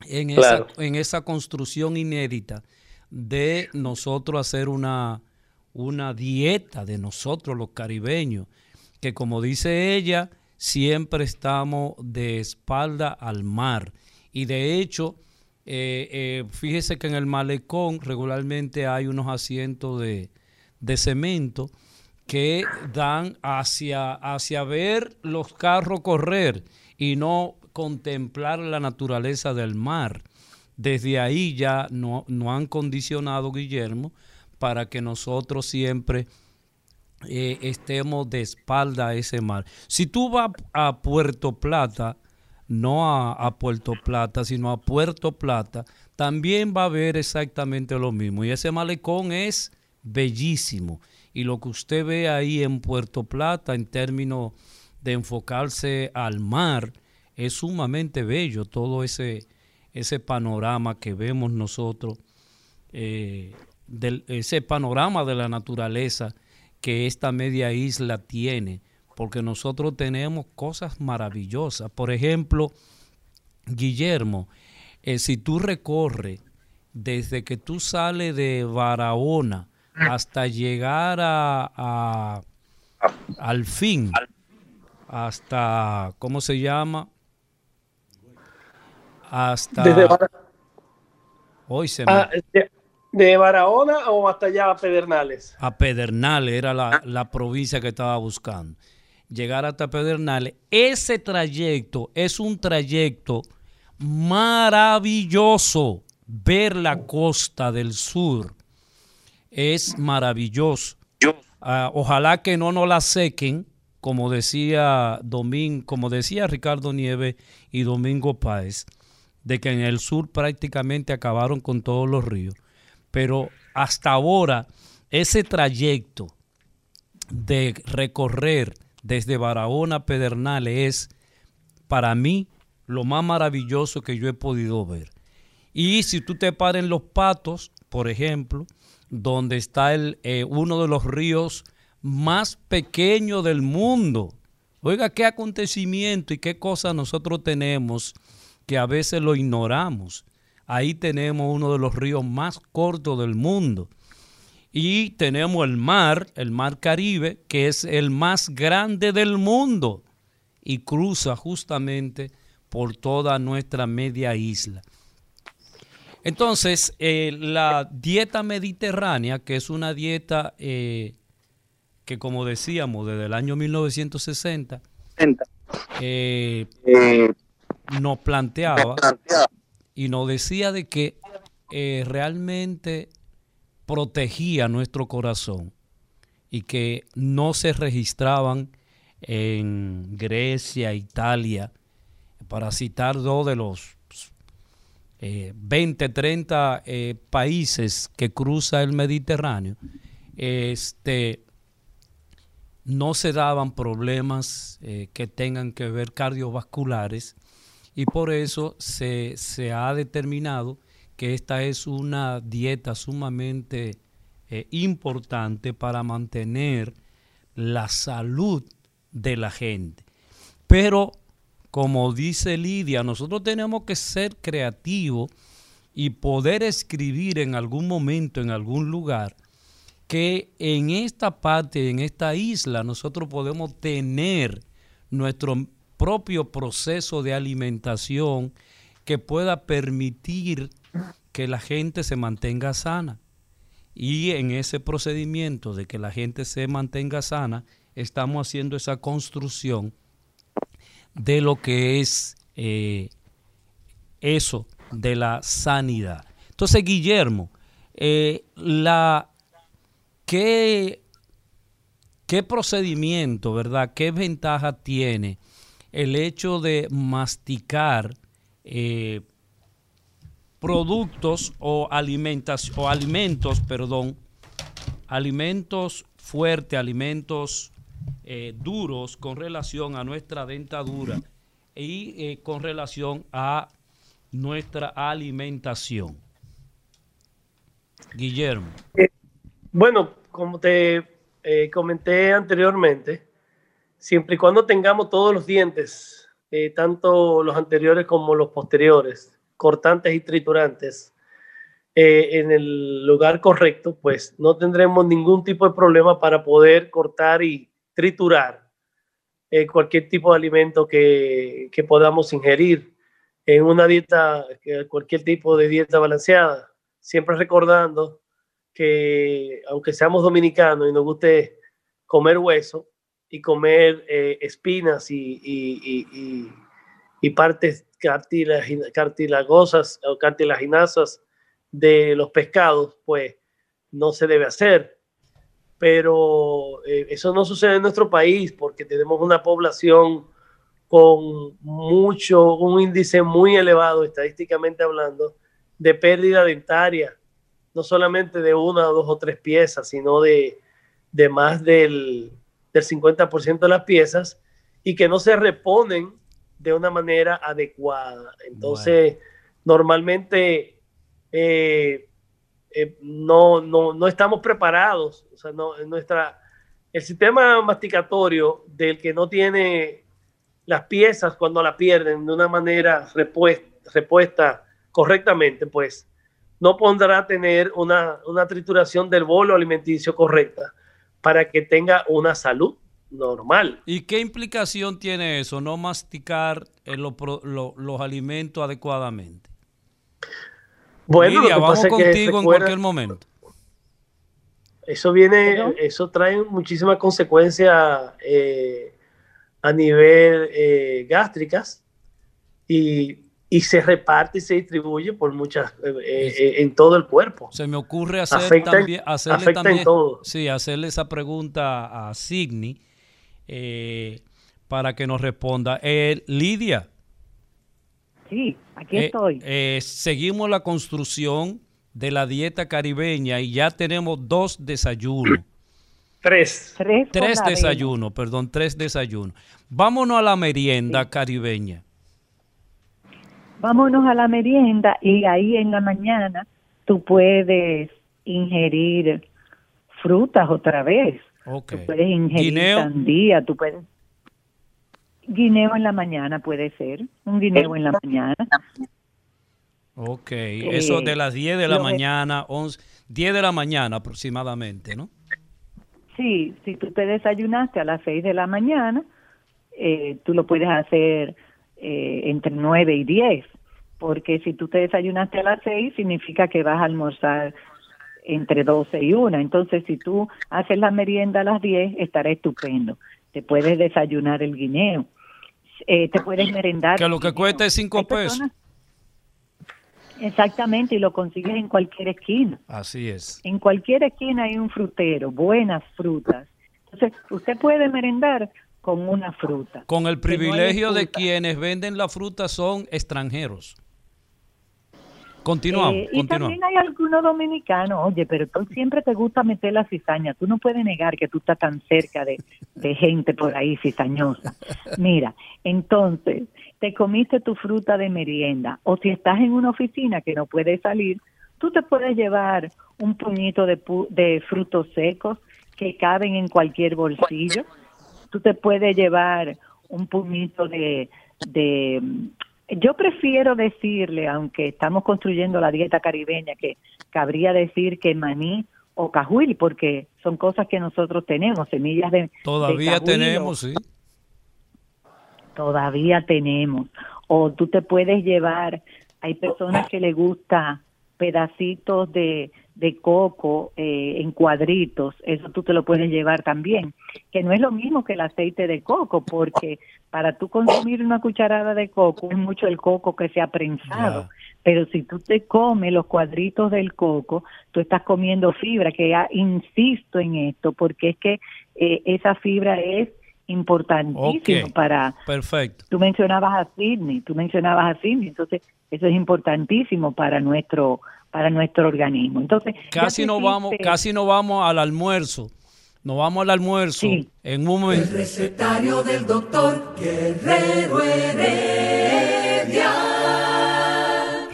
En, esa, en esa construcción inédita de nosotros hacer una, una dieta de nosotros los caribeños, que como dice ella, siempre estamos de espalda al mar. Y de hecho, eh, eh, fíjese que en el malecón regularmente hay unos asientos de, de cemento que dan hacia, hacia ver los carros correr y no contemplar la naturaleza del mar. Desde ahí ya no, no han condicionado, Guillermo, para que nosotros siempre eh, estemos de espalda a ese mar. Si tú vas a Puerto Plata, no a, Puerto Plata, sino a Puerto Plata, también va a ver exactamente lo mismo. Y ese malecón es bellísimo y lo que usted ve ahí en Puerto Plata en términos de enfocarse al mar es sumamente bello todo ese, ese panorama que vemos nosotros, eh, ese panorama de la naturaleza que esta media isla tiene, porque nosotros tenemos cosas maravillosas. Por ejemplo, Guillermo, eh, si tú recorres desde que tú sales de Barahona, hasta llegar a, al fin, hasta, ¿cómo se llama? Hasta... Hoy se ah, de, Barahona o hasta allá a Pedernales? A Pedernales, era la, la provincia que estaba buscando. Llegar hasta Pedernales. Ese trayecto es un trayecto maravilloso. Ver la costa del sur es maravilloso. Ah, ojalá que no nos la sequen, como decía como decía Ricardo Nieves y Domingo Páez, de que en el sur prácticamente acabaron con todos los ríos. Pero hasta ahora, ese trayecto de recorrer desde Barahona a Pedernales es para mí lo más maravilloso que yo he podido ver. Y si tú te paras en los patos, por ejemplo, donde está el, eh, uno de los ríos más pequeños del mundo. Oiga, qué acontecimiento y qué cosas nosotros tenemos que a veces lo ignoramos. Ahí tenemos uno de los ríos más cortos del mundo. Y tenemos el mar, el mar Caribe, que es el más grande del mundo y cruza justamente por toda nuestra media isla. Entonces, eh, la dieta mediterránea, que es una dieta eh, que, como decíamos, desde el año 1960, eh, nos planteaba y nos decía de que realmente protegía nuestro corazón y que no se registraban en Grecia, Italia, para citar dos de los 20, eh, 30 eh, países que cruza el Mediterráneo, este, no se daban problemas eh, que tengan que ver cardiovasculares y por eso se, se, ha determinado que esta es una dieta sumamente importante para mantener la salud de la gente. Pero como dice Lidia, nosotros tenemos que ser creativos y poder escribir en algún momento, en algún lugar, que en esta parte, en esta isla, nosotros podemos tener nuestro propio proceso de alimentación que pueda permitir que la gente se mantenga sana. Y en ese procedimiento de que la gente se mantenga sana, estamos haciendo esa construcción de lo que es eh, eso de la sanidad. Entonces, Guillermo, eh, la, ¿qué, ¿qué procedimiento, verdad? ¿Qué ventaja tiene el hecho de masticar eh, productos o, alimentas, o alimentos, perdón, alimentos fuertes, alimentos eh, duros con relación a nuestra dentadura y eh, con relación a nuestra alimentación. Guillermo. Bueno, como te comenté anteriormente, siempre y cuando tengamos todos los dientes, tanto los anteriores como los posteriores, cortantes y triturantes, en el lugar correcto, pues no tendremos ningún tipo de problema para poder cortar y triturar eh, cualquier tipo de alimento que, que, podamos ingerir. En una dieta, cualquier tipo de dieta balanceada, siempre recordando que aunque seamos dominicanos y nos guste comer hueso y comer eh, espinas y, y, y, partes cartilagosas o cartilaginosas de los pescados, pues no se debe hacer. Pero eh, eso no sucede en nuestro país porque tenemos una población con mucho, un índice muy elevado, estadísticamente hablando, de pérdida dentaria, no solamente de una, dos o tres piezas, sino de, de más del, del 50% de las piezas y que no se reponen de una manera adecuada. Entonces, normalmente eh, eh, no, no, no, estamos preparados. O sea, no, nuestra, el sistema masticatorio del que no tiene las piezas cuando la pierden de una manera repuesta, repuesta correctamente, pues no podrá tener una, una trituración del bolo alimenticio correcta para que tenga una salud normal. ¿Y qué implicación tiene eso, no masticar los alimentos adecuadamente? Bueno, vamos contigo en cualquier momento. Eso viene, eso trae muchísimas consecuencias eh, a nivel eh, gástricas y, se reparte y se distribuye por muchas eh, en todo el cuerpo. Se me ocurre hacer también, hacerle también, sí, hacerle esa pregunta a Signy para que nos responda. Lidia. Sí, aquí eh, estoy. Eh, seguimos la construcción de la dieta caribeña y ya tenemos dos desayunos. Tres. Tres, desayunos, perdón, tres desayunos. Vámonos a la merienda caribeña. Vámonos a la merienda y ahí en la mañana tú puedes ingerir frutas otra vez. Okay. Tú puedes ingerir sandía, tú puedes Guineo en la mañana puede ser, un guineo en la mañana. Ok, eso de las 10 de la mañana, 11, 10 de la mañana aproximadamente, ¿no? Sí, si tú te desayunaste a las 6 de la mañana, eh, tú lo puedes hacer eh, entre 9 y 10, porque si tú te desayunaste a las 6 significa que vas a almorzar entre 12 y 1. Entonces, si tú haces la merienda a las 10, estará estupendo. Te puedes desayunar el guineo. Eh, te puedes merendar. Que lo que cuesta es 5 pesos. Exactamente, y lo consigues en cualquier esquina. Así es. En cualquier esquina hay un frutero, buenas frutas. Entonces, usted puede merendar con una fruta. Con el privilegio de quienes venden la fruta son extranjeros. Continuamos, eh, y también hay algunos dominicanos, oye, pero tú siempre te gusta meter la cizaña. Tú no puedes negar que tú estás tan cerca de, de gente por ahí cizañosa. Mira, entonces, te comiste tu fruta de merienda o si estás en una oficina que no puedes salir, tú te puedes llevar un puñito de, de frutos secos que caben en cualquier bolsillo. Tú te puedes llevar un puñito de, de yo prefiero decirle, aunque estamos construyendo la dieta caribeña, que cabría decir que maní o cajuil, porque son cosas que nosotros tenemos, semillas de... Todavía tenemos, sí. Todavía tenemos. O tú te puedes llevar, hay personas que le gusta pedacitos de, de coco eh, en cuadritos, eso tú te lo puedes llevar también, que no es lo mismo que el aceite de coco, porque para tú consumir una cucharada de coco es mucho el coco que se ha prensado, pero si tú te comes los cuadritos del coco, tú estás comiendo fibra, que ya insisto en esto, porque es que eh, esa fibra es importantísimo para... Perfecto. Tú mencionabas a Sidney, tú mencionabas a Sidney, entonces eso es importantísimo para nuestro para nuestro organismo. Entonces, casi no vamos, casi no vamos al almuerzo. Nos vamos al almuerzo en un momento. El recetario del doctor Guerrero Heredia.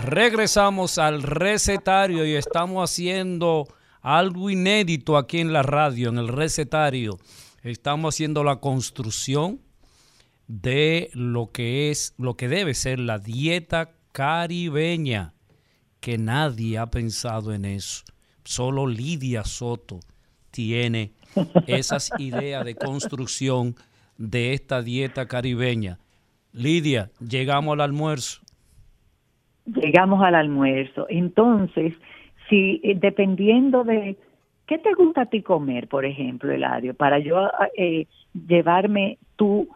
Regresamos al recetario y estamos haciendo algo inédito aquí en la radio, en el recetario. Estamos haciendo la construcción de lo que es, lo que debe ser la dieta caribeña que nadie ha pensado en eso. Solo Lidia Soto tiene esas ideas de construcción de esta dieta caribeña. Lidia, llegamos al almuerzo. Llegamos al almuerzo. Entonces, si eh, dependiendo de qué te gusta a ti comer, por ejemplo, Eladio, para yo eh, llevarme tu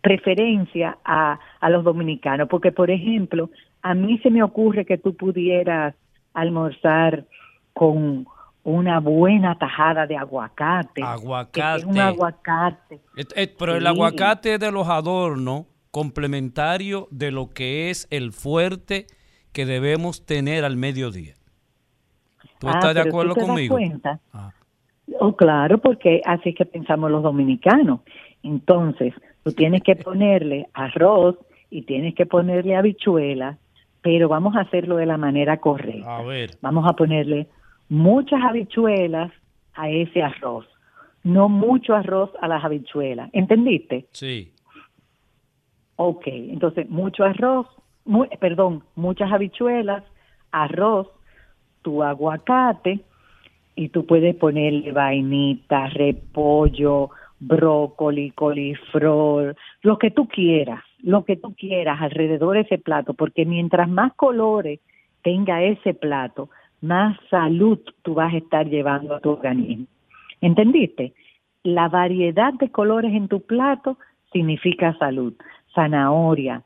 preferencia a, a los dominicanos, porque por ejemplo, a mí se me ocurre que tú pudieras almorzar con una buena tajada de aguacate. Aguacate. un aguacate. pero el aguacate es de los adornos complementario de lo que es el fuerte que debemos tener al mediodía. ¿Tú estás de acuerdo ¿tú te conmigo? Das cuenta? Ah. Oh, claro, porque así es que pensamos los dominicanos. Entonces, tú tienes que ponerle arroz y tienes que ponerle habichuelas pero vamos a hacerlo de la manera correcta. A ver. Vamos a ponerle muchas habichuelas a ese arroz, no mucho arroz a las habichuelas. ¿Entendiste? Sí. Ok, entonces mucho arroz, perdón, muchas habichuelas, arroz, tu aguacate y tú puedes ponerle vainita, repollo, brócoli, coliflor, lo que tú quieras lo que tú quieras alrededor de ese plato, porque mientras más colores tenga ese plato, más salud tú vas a estar llevando a tu organismo. ¿Entendiste? La variedad de colores en tu plato significa salud. Zanahoria,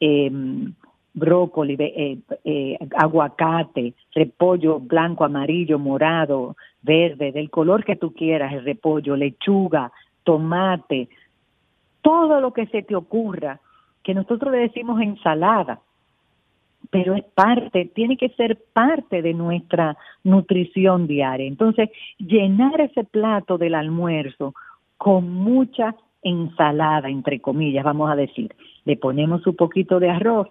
em, brócoli, eh, eh, aguacate, repollo blanco, amarillo, morado, verde, del color que tú quieras, el repollo, lechuga, tomate, todo lo que se te ocurra que nosotros le decimos ensalada, pero es parte, tiene que ser parte de nuestra nutrición diaria. Entonces, llenar ese plato del almuerzo con mucha ensalada, entre comillas, vamos a decir. Le ponemos un poquito de arroz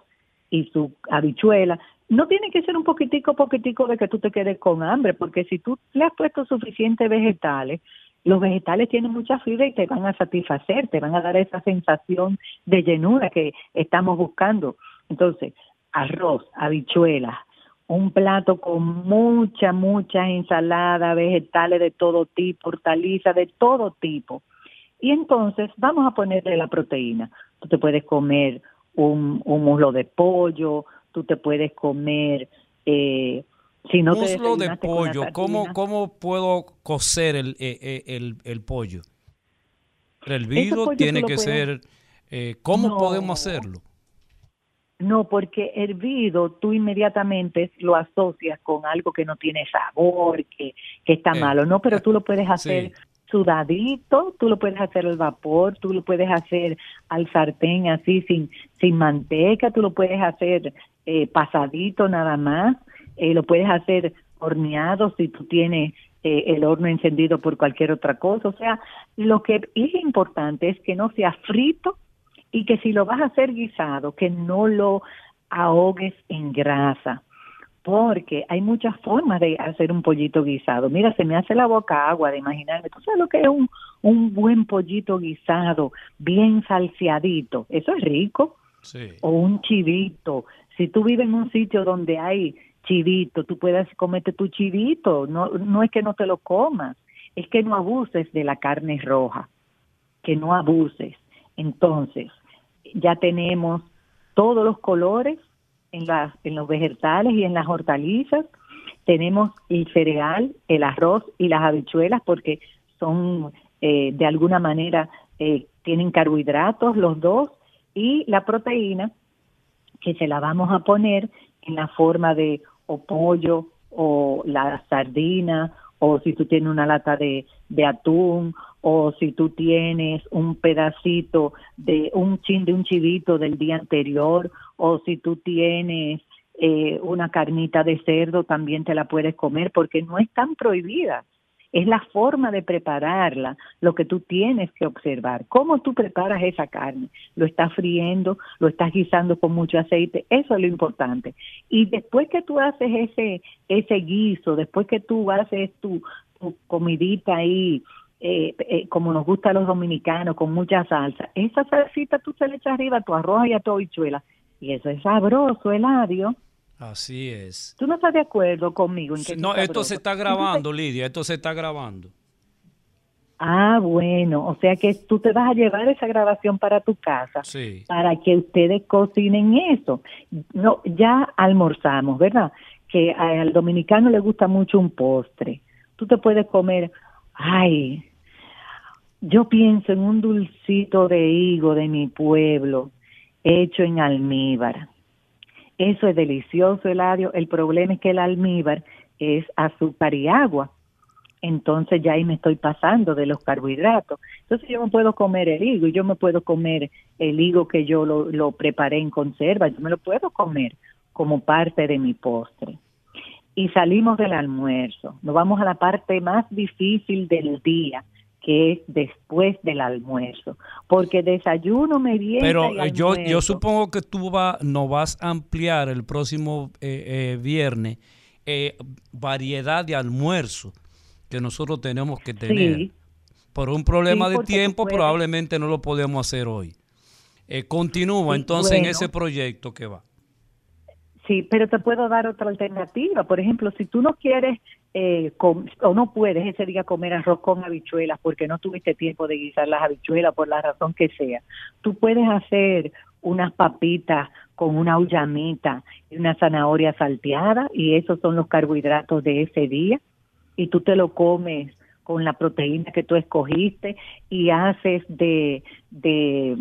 y su habichuela. No tiene que ser un poquitico, poquitico de que tú te quedes con hambre, porque si tú le has puesto suficientes vegetales, los vegetales tienen mucha fibra y te van a satisfacer, te van a dar esa sensación de llenura que estamos buscando. Entonces, arroz, habichuelas, un plato con mucha, mucha ensalada, vegetales de todo tipo, hortalizas de todo tipo. Y entonces vamos a ponerle la proteína. Tú te puedes comer un, un muslo de pollo, tú te puedes comer... Eh, si no muslo de pollo, ¿cómo, ¿cómo puedo cocer el, eh, eh, el, el pollo? El hervido tiene que ser... Eh, ¿Cómo podemos hacerlo? No, porque hervido tú inmediatamente lo asocias con algo que no tiene sabor, que, que está malo, ¿no? Pero tú lo puedes hacer sudadito, tú lo puedes hacer al vapor, tú lo puedes hacer al sartén así sin, sin manteca, tú lo puedes hacer eh, pasadito nada más, eh, lo puedes hacer horneado si tú tienes eh, el horno encendido por cualquier otra cosa. O sea, lo que es importante es que no sea frito y que si lo vas a hacer guisado, que no lo ahogues en grasa, porque hay muchas formas de hacer un pollito guisado. Mira, se me hace la boca agua de imaginarme, ¿tú sabes lo que es un, un buen pollito guisado, bien salseadito? Eso es rico. Sí. O un chivito. Si tú vives en un sitio donde hay chivito, tú puedes comerte tu chivito, no, no es que no te lo comas, es que no abuses de la carne roja, que no abuses. Entonces, ya tenemos todos los colores en, las, en los vegetales y en las hortalizas. Tenemos el cereal, el arroz y las habichuelas porque son eh, de alguna manera eh, tienen carbohidratos los dos y la proteína que se la vamos a poner en la forma de o pollo o la sardina o si tú tienes una lata de, de atún o si tú tienes un pedacito de un chin de un chivito del día anterior, o si tú tienes eh, una carnita de cerdo, también te la puedes comer porque no es tan prohibida. Es la forma de prepararla lo que tú tienes que observar. ¿Cómo tú preparas esa carne? ¿Lo estás friendo? ¿Lo estás guisando con mucho aceite? Eso es lo importante. Y después que tú haces ese, ese guiso, después que tú haces tu, tu comidita ahí eh, eh, como nos gusta a los dominicanos, con mucha salsa. Esa salsita tú se le echas arriba a tu arroz y a tu habichuela. Y eso es sabroso, Eladio. Así es. ¿Tú no estás de acuerdo conmigo? En que no, esto se está grabando, Lidia, esto se está grabando. Ah, bueno, o sea que tú te vas a llevar esa grabación para tu casa, sí. para que ustedes cocinen eso. No, ya almorzamos, ¿verdad? Que al dominicano le gusta mucho un postre. Tú te puedes comer, ay, yo pienso en un dulcito de higo de mi pueblo hecho en almíbar. Eso es delicioso, Eladio. El problema es que el almíbar es azúcar y agua. Entonces ya ahí me estoy pasando de los carbohidratos. Entonces yo me puedo comer el higo, yo me puedo comer el higo que yo lo, lo preparé en conserva, yo me lo puedo comer como parte de mi postre. Y salimos del almuerzo, nos vamos a la parte más difícil del día, que es después del almuerzo, porque desayuno, merienda Pero y eh, yo, yo supongo que tú va, no vas a ampliar el próximo eh, eh, viernes eh, variedad de almuerzo que nosotros tenemos que tener. Sí. Por un problema Sí, de tiempo probablemente no lo podemos hacer hoy. Eh, continúa Sí, entonces en ese proyecto que va. Sí, pero te puedo dar otra alternativa. Por ejemplo, si tú no quieres eh, o no puedes ese día comer arroz con habichuelas porque no tuviste tiempo de guisar las habichuelas por la razón que sea, tú puedes hacer unas papitas con una ullamita y una zanahoria salteada y esos son los carbohidratos de ese día. Y tú te lo comes con la proteína que tú escogiste y haces de, de,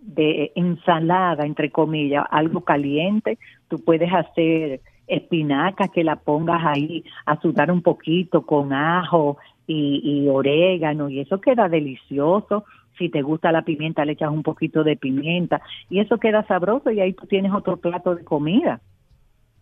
de ensalada, entre comillas, algo caliente, tú puedes hacer espinaca que la pongas ahí a sudar un poquito con ajo y, y orégano y eso queda delicioso. Si te gusta la pimienta, le echas un poquito de pimienta y eso queda sabroso y ahí tú tienes otro plato de comida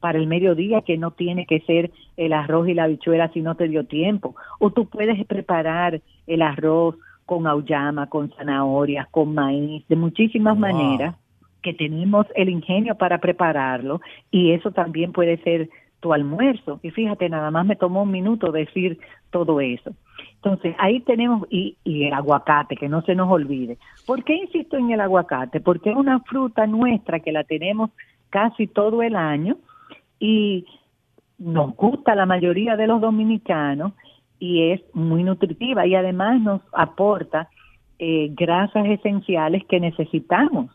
para el mediodía que no tiene que ser el arroz y la habichuela si no te dio tiempo. O tú puedes preparar el arroz con auyama, con zanahorias, con maíz, de muchísimas Wow. maneras que tenemos el ingenio para prepararlo y eso también puede ser tu almuerzo. Y fíjate, nada más me tomó un minuto decir todo eso. Entonces, ahí tenemos, y, y el aguacate, que no se nos olvide. ¿Por qué insisto en el aguacate? Porque es una fruta nuestra que la tenemos casi todo el año y nos gusta la mayoría de los dominicanos y es muy nutritiva y además nos aporta eh, grasas esenciales que necesitamos.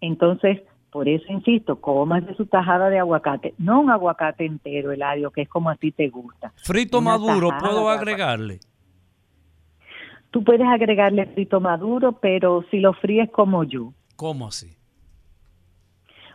Entonces, por eso insisto, comas de su tajada de aguacate, no un aguacate entero, Eladio, que es como a ti te gusta. Frito Una maduro, ¿puedo agregarle? Tú puedes agregarle frito maduro, pero si lo fríes como yo. ¿Cómo así?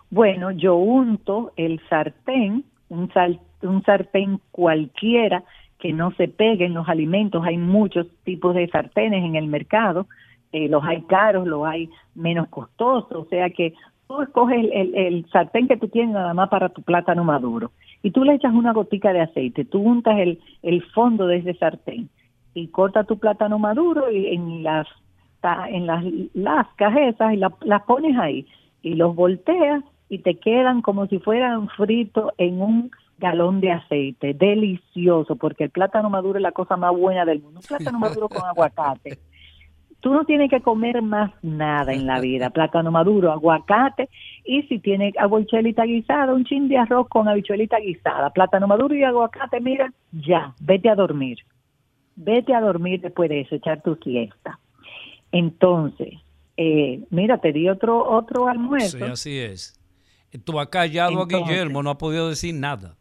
Bueno, yo unto el sartén, un, sal- un sartén cualquiera que no se pegue en los alimentos. Hay muchos tipos de sartenes en el mercado, eh, los hay caros, los hay menos costosos, o sea que tú escoges el, el- el sartén que tú tienes nada más para tu plátano maduro y tú le echas una gotica de aceite, tú untas el, el fondo de ese sartén y corta tu plátano maduro y en las en las lascas esas y la- las pones ahí y los volteas y te quedan como si fueran fritos en un galón de aceite, delicioso, porque el plátano maduro es la cosa más buena del mundo, un plátano maduro con aguacate. Tú no tienes que comer más nada en la vida, plátano maduro, aguacate, y si tienes habichuelita guisada, un chin de arroz con habichuelita guisada, plátano maduro y aguacate, mira, ya, vete a dormir. Vete a dormir después de eso, echar tu siesta. Entonces, eh, mira, te di otro otro almuerzo. Sí, así es. Tú has callado a Guillermo, no ha podido decir nada.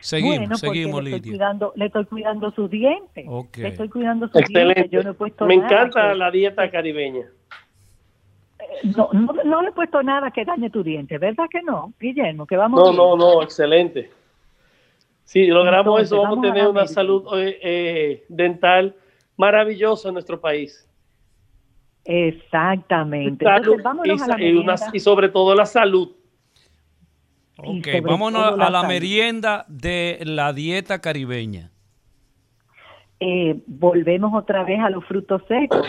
Seguimos, bueno, seguimos, le estoy Lidia. cuidando, le estoy cuidando sus dientes. Ok. Le estoy cuidando sus dientes. Excelente. Yo no he puesto Me nada encanta que- la dieta caribeña. no, no, no le he puesto nada que dañe tu diente, ¿verdad que no, Guillermo? Que vamos No, bien. no, no, excelente. Si logramos Entonces, eso, vamos a vamos a tener la una salud eh, eh, dental maravillosa en nuestro país. Exactamente. Salud Entonces, y, a la y una- y sobre todo la salud. Ok, vámonos la a la merienda de la dieta caribeña. eh, volvemos otra vez a los frutos secos,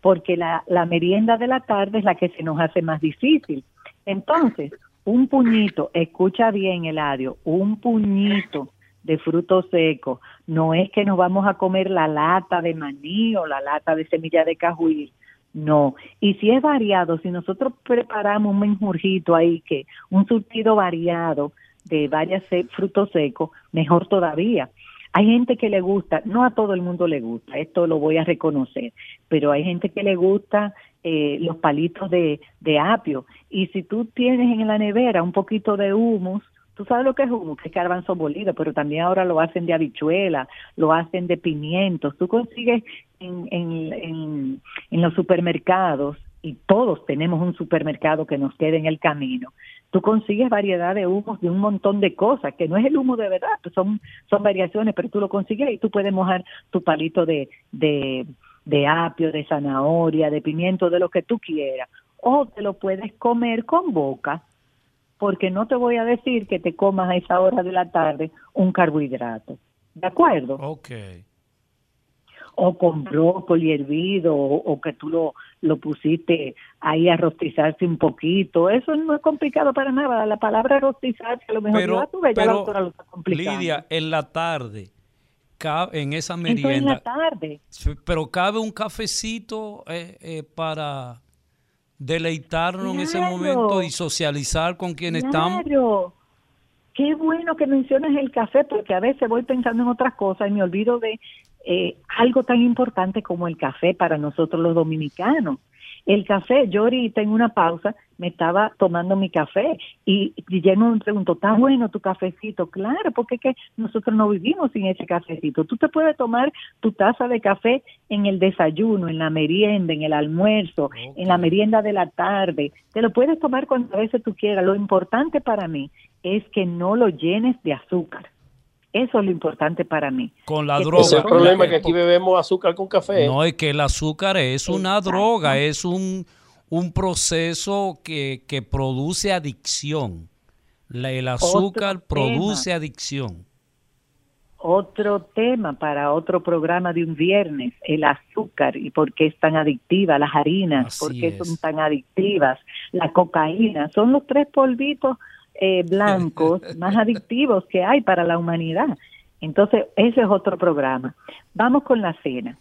porque la, la merienda de la tarde es la que se nos hace más difícil. Entonces, un puñito, escucha bien, Eladio, un puñito de frutos secos, no es que nos vamos a comer la lata de maní o la lata de semilla de cajuil, no. Y si es variado, si nosotros preparamos un menjurjito ahí, que un surtido variado de varios frutos secos, mejor todavía. Hay gente que le gusta, no a todo el mundo le gusta, esto lo voy a reconocer, pero hay gente que le gusta eh, los palitos de, de apio. Y si tú tienes en la nevera un poquito de humus, tú sabes lo que es humus, que es garbanzo molido, pero también ahora lo hacen de habichuela, lo hacen de pimientos. Tú consigues en, en, en, en los supermercados, y todos tenemos un supermercado que nos queda en el camino, tú consigues variedad de humos de un montón de cosas, que no es el humo de verdad, pues son, son variaciones, pero tú lo consigues y tú puedes mojar tu palito de, de, de apio, de zanahoria, de pimiento, de lo que tú quieras. O te lo puedes comer con boca, porque no te voy a decir que te comas a esa hora de la tarde un carbohidrato. ¿De acuerdo? Ok. o con brócoli hervido o, o que tú lo, lo pusiste ahí a rostizarse un poquito. Eso no es complicado para nada. La palabra rostizarse a lo mejor Pero, ya tú ves, ya la pero autora lo está complicando. Lidia, en la tarde, en esa Eso en la merienda, tarde. Pero cabe un cafecito eh, eh, para deleitarnos en ese momento y socializar con quienes estamos. Claro. Qué bueno que mencionas el café, porque a veces voy pensando en otras cosas y me olvido de eh, algo tan importante como el café para nosotros los dominicanos. El café, yo ahorita en una pausa me estaba tomando mi café y Guillermo me preguntó, ¿está bueno tu cafecito? Claro, porque es que nosotros no vivimos sin ese cafecito. Tú te puedes tomar tu taza de café en el desayuno, en la merienda, en el almuerzo, en la merienda de la tarde. Te lo puedes tomar cuando a veces tú quieras. Lo importante para mí es que no lo llenes de azúcar. Eso es lo importante para mí. Con la Que droga. Ese es el problema que aquí bebemos azúcar con café. No, es que el azúcar es una Exacto. droga, es un, un proceso que, que produce adicción. La- el azúcar produce adicción. Otro tema para otro programa de un viernes, el azúcar y por qué es tan adictiva, las harinas, Así por qué es. son tan adictivas, la cocaína, son los tres polvitos eh, blancos más adictivos que hay para la humanidad. Entonces, ese es otro programa. Vamos con la cena.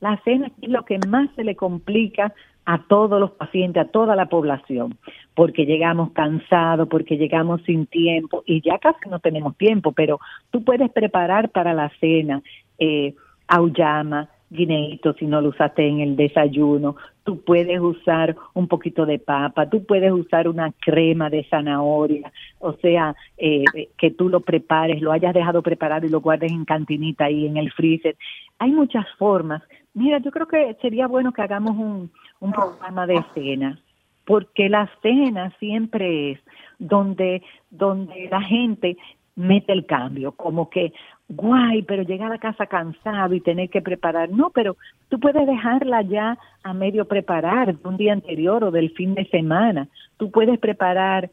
La cena es lo que más se le complica a todos los pacientes, a toda la población, porque llegamos cansados, porque llegamos sin tiempo y ya casi no tenemos tiempo, pero tú puedes preparar para la cena eh, auyama, guineíto si no lo usaste en el desayuno, tú puedes usar un poquito de papa, tú puedes usar una crema de zanahoria, o sea, eh, que tú lo prepares, lo hayas dejado preparado y lo guardes en cantinita ahí en el freezer. Hay muchas formas. Mira, yo creo que sería bueno que hagamos un, programa de cena, porque la cena siempre es donde, donde la gente mete el cambio, como que, guay, pero llegar a casa cansado y tener que preparar. No, pero tú puedes dejarla ya a medio preparar de un día anterior o del fin de semana. Tú puedes preparar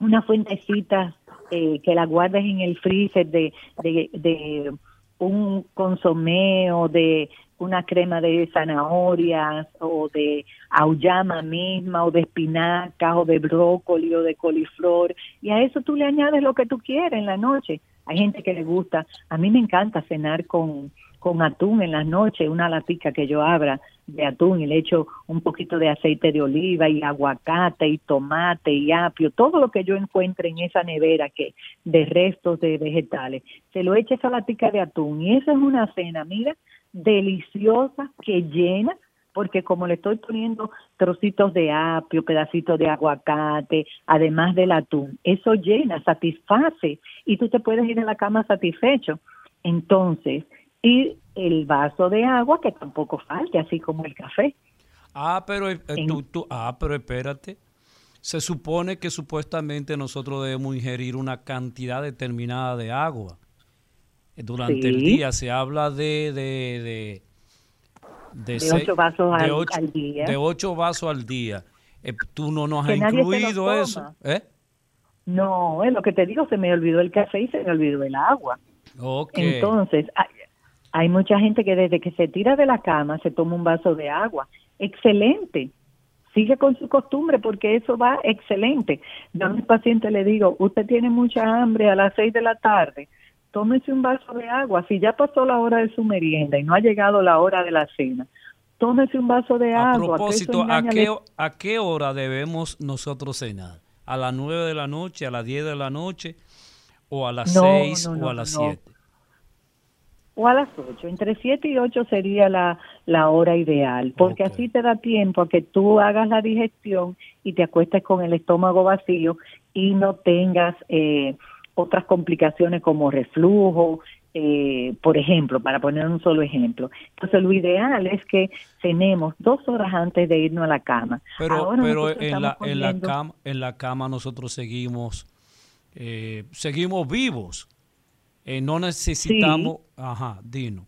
una fuentecita eh, que la guardes en el freezer de, de, de un consomé o de una crema de zanahorias o de auyama misma o de espinaca o de brócoli o de coliflor y a eso tú le añades lo que tú quieras en la noche. Hay gente que le gusta, a mí me encanta cenar con, con atún en la noche, una latica que yo abra de atún y le echo un poquito de aceite de oliva y aguacate y tomate y apio, todo lo que yo encuentre en esa nevera que de restos de vegetales, se lo echa esa latica de atún y esa es una cena, mira, deliciosa que llena, porque como le estoy poniendo trocitos de apio, pedacitos de aguacate, además del atún, eso llena, satisface y tú te puedes ir a la cama satisfecho. Entonces, y el vaso de agua que tampoco falte, así como el café. Ah, pero, eh, tú, ah, pero espérate. Se supone que supuestamente nosotros debemos ingerir una cantidad determinada de agua durante el día. Se habla de... de, de, de, ocho vasos al, día. De ocho vasos al día. Eh, tú no nos has incluido eso. ¿eh? No, es lo que te digo, se me olvidó el café y se me olvidó el agua. Okay. Entonces, hay, hay mucha gente que desde que se tira de la cama se toma un vaso de agua. Excelente. Sigue con su costumbre porque eso va excelente. Yo a mis pacientes le digo, usted tiene mucha hambre a las seis de la tarde, tómese un vaso de agua. Si ya pasó la hora de su merienda y no ha llegado la hora de la cena, tómese un vaso de agua. A propósito, ¿a qué, ¿a qué hora debemos nosotros cenar? ¿A las nueve de la noche, a las diez de la noche, o a las seis o a las siete? O a las ocho. Entre siete y ocho sería la, la hora ideal, porque así te da tiempo a que tú hagas la digestión y te acuestes con el estómago vacío y no tengas... Eh, otras complicaciones como reflujo, eh, por ejemplo, para poner un solo ejemplo. Entonces, lo ideal es que cenemos dos horas antes de irnos a la cama. Pero, pero en, la, en, la cama, en la cama nosotros seguimos, eh, seguimos vivos. Eh, no necesitamos... Ajá, Dino.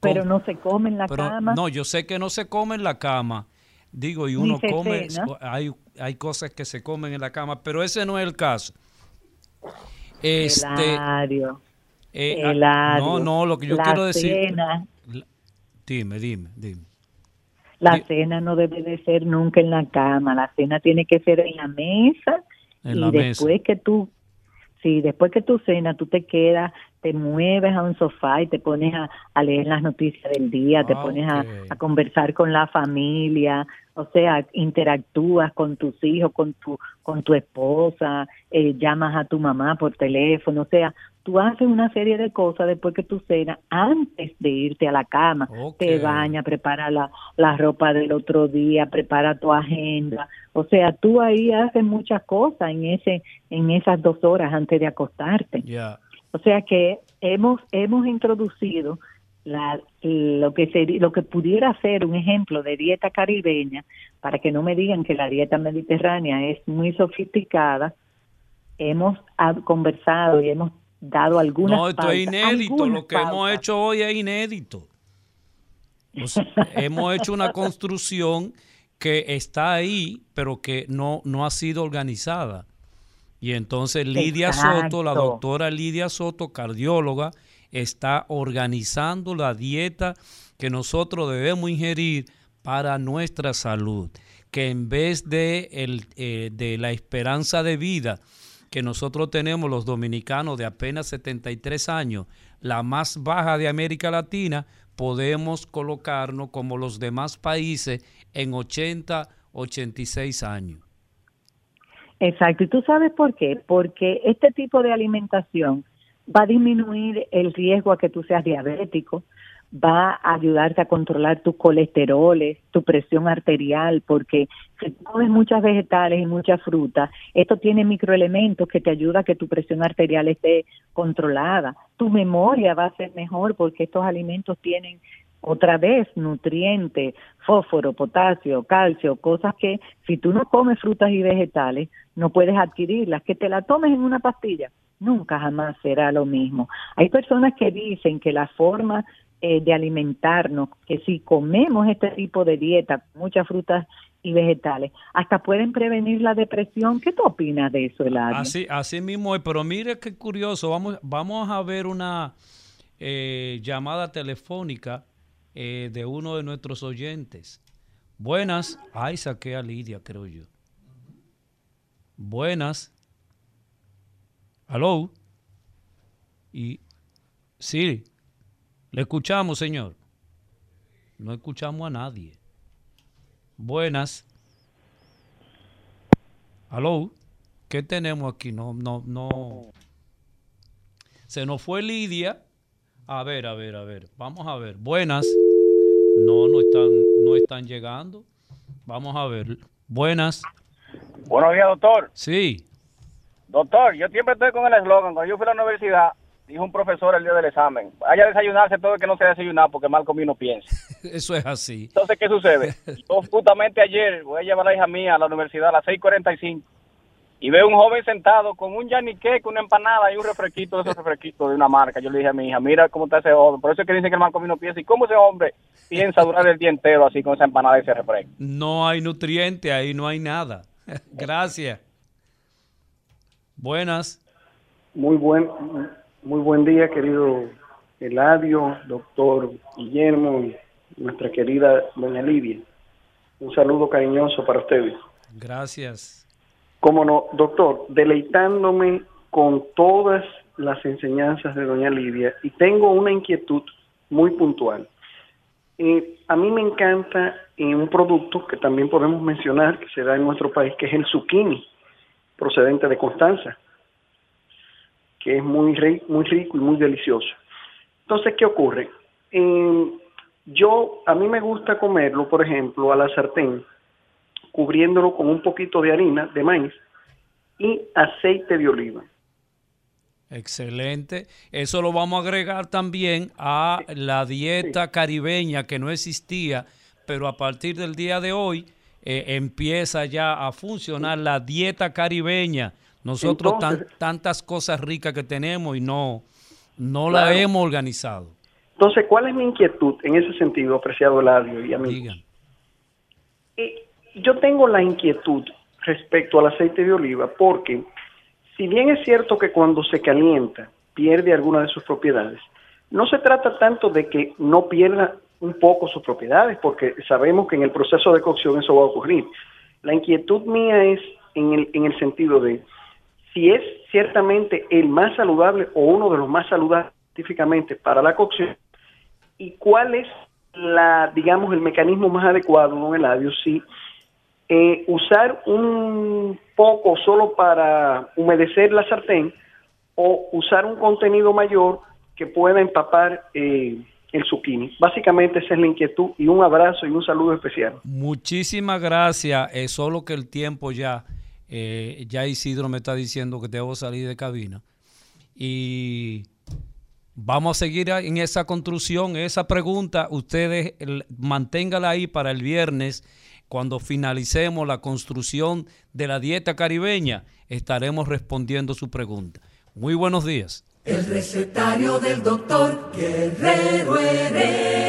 Pero no se come en la cama. No, yo sé que no se come en la cama. Digo, y uno come, hay, hay cosas que se comen en la cama, pero ese no es el caso. Este, eh, ah, no, no, lo que yo quiero decir. dime, dime, dime. La cena no debe de ser nunca en la cama, la cena tiene que ser en la mesa y después que tú, sí, después que tú cena, tú te quedas, te mueves a un sofá y te pones a, leer las noticias del día, te ah, pones a, a, conversar con la familia, o sea, interactúas con tus hijos, con tu, con tu esposa, eh, llamas a tu mamá por teléfono, o sea, tú haces una serie de cosas después que tú cenas antes de irte a la cama. Te bañas, prepara la, la ropa del otro día, prepara tu agenda. O sea, tú ahí haces muchas cosas en ese en esas dos horas antes de acostarte. O sea que hemos hemos introducido la, lo que sería, lo que pudiera ser un ejemplo de dieta caribeña, para que no me digan que la dieta mediterránea es muy sofisticada, hemos conversado y hemos dado algunas No, esto es inédito, lo que hemos hecho hoy es inédito. hemos hecho una construcción que está ahí, pero que no, no ha sido organizada. Y entonces Lidia Soto, la doctora Lidia Soto, cardióloga, está organizando la dieta que nosotros debemos ingerir para nuestra salud, que en vez de, el, eh, de la esperanza de vida que nosotros tenemos los dominicanos de apenas 73 años, la más baja de América Latina, podemos colocarnos como los demás países en 80, 86 años. Exacto, ¿y tú sabes por qué? Porque este tipo de alimentación va a disminuir el riesgo a que tú seas diabético, va a ayudarte a controlar tus colesteroles, tu presión arterial, porque si comes muchas vegetales y muchas frutas, esto tiene microelementos que te ayuda a que tu presión arterial esté controlada. Tu memoria va a ser mejor porque estos alimentos tienen otra vez nutrientes, fósforo, potasio, calcio, cosas que si tú no comes frutas y vegetales no puedes adquirirlas, que te la tomes en una pastilla, nunca jamás será lo mismo. Hay personas que dicen que la forma eh, de alimentarnos, que si comemos este tipo de dieta, muchas frutas y vegetales, hasta pueden prevenir la depresión. ¿Qué tú opinas de eso, Eladio? Así, así mismo pero mire qué curioso, vamos, vamos a ver una eh, llamada telefónica eh, de uno de nuestros oyentes. Buenas. Ay, saqué a Lidia, creo yo. Buenas. Aló. Y sí, le escuchamos, señor. No escuchamos a nadie. Buenas. Aló. ¿Qué tenemos aquí? No, no, no. Se nos fue Lidia. A ver, a ver, a ver. Vamos a ver. Buenas. No, no están, no están llegando. Vamos a ver. Buenas. Buenos días, doctor. Sí. Doctor, yo siempre estoy con el eslogan. Cuando yo fui a la universidad, dijo un profesor el día del examen, vaya a desayunarse todo el que no se desayunar porque mal comido no piensa. Eso es así. Entonces, ¿qué sucede? Yo justamente ayer voy a llevar a la hija mía a la universidad a las 6.45 y veo un joven sentado con un yanique, con una empanada y un refresquito de esos refresquitos de una marca. Yo le dije a mi hija, mira cómo está ese joven. Por eso es que dicen que el mal comido no piensa. ¿Y cómo ese hombre piensa durar el día entero así con esa empanada y ese refresco? No hay nutriente, ahí no hay nada. Gracias. Buenas. Muy buen, muy buen día, querido Eladio, doctor Guillermo y nuestra querida doña Lidia. Un saludo cariñoso para ustedes. Gracias. Cómo no, doctor, deleitándome con todas las enseñanzas de doña Lidia y tengo una inquietud muy puntual. Eh, a mí me encanta eh, un producto que también podemos mencionar que se da en nuestro país, que es el zucchini, procedente de Constanza, que es muy, muy rico y muy delicioso. Entonces, ¿qué ocurre? Eh, yo, a mí me gusta comerlo, por ejemplo, a la sartén, cubriéndolo con un poquito de harina de maíz y aceite de oliva. Excelente. Eso lo vamos a agregar también a la dieta caribeña que no existía, pero a partir del día de hoy eh, empieza ya a funcionar la dieta caribeña. Nosotros tantas cosas ricas que tenemos y no, no la hemos organizado. Entonces, ¿cuál es mi inquietud en ese sentido, apreciado Eladio y amigos? Digan. Eh, yo tengo la inquietud respecto al aceite de oliva porque si bien es cierto que cuando se calienta pierde alguna de sus propiedades, no se trata tanto de que no pierda un poco sus propiedades, porque sabemos que en el proceso de cocción eso va a ocurrir. La inquietud mía es en el, en el sentido de si es ciertamente el más saludable o uno de los más saludables científicamente para la cocción y cuál es la, digamos, el mecanismo más adecuado, don Eladio, si eh, usar un poco solo para humedecer la sartén o usar un contenido mayor que pueda empapar eh, el zucchini. Básicamente esa es la inquietud y un abrazo y un saludo especial. Muchísimas gracias. Es solo que el tiempo ya, eh, ya Isidro me está diciendo que debo salir de cabina. Y vamos a seguir en esa construcción, esa pregunta. Ustedes manténgala ahí para el viernes cuando finalicemos la construcción de la dieta caribeña, estaremos respondiendo su pregunta. Muy buenos días. El recetario del doctor Guerrero Heredia.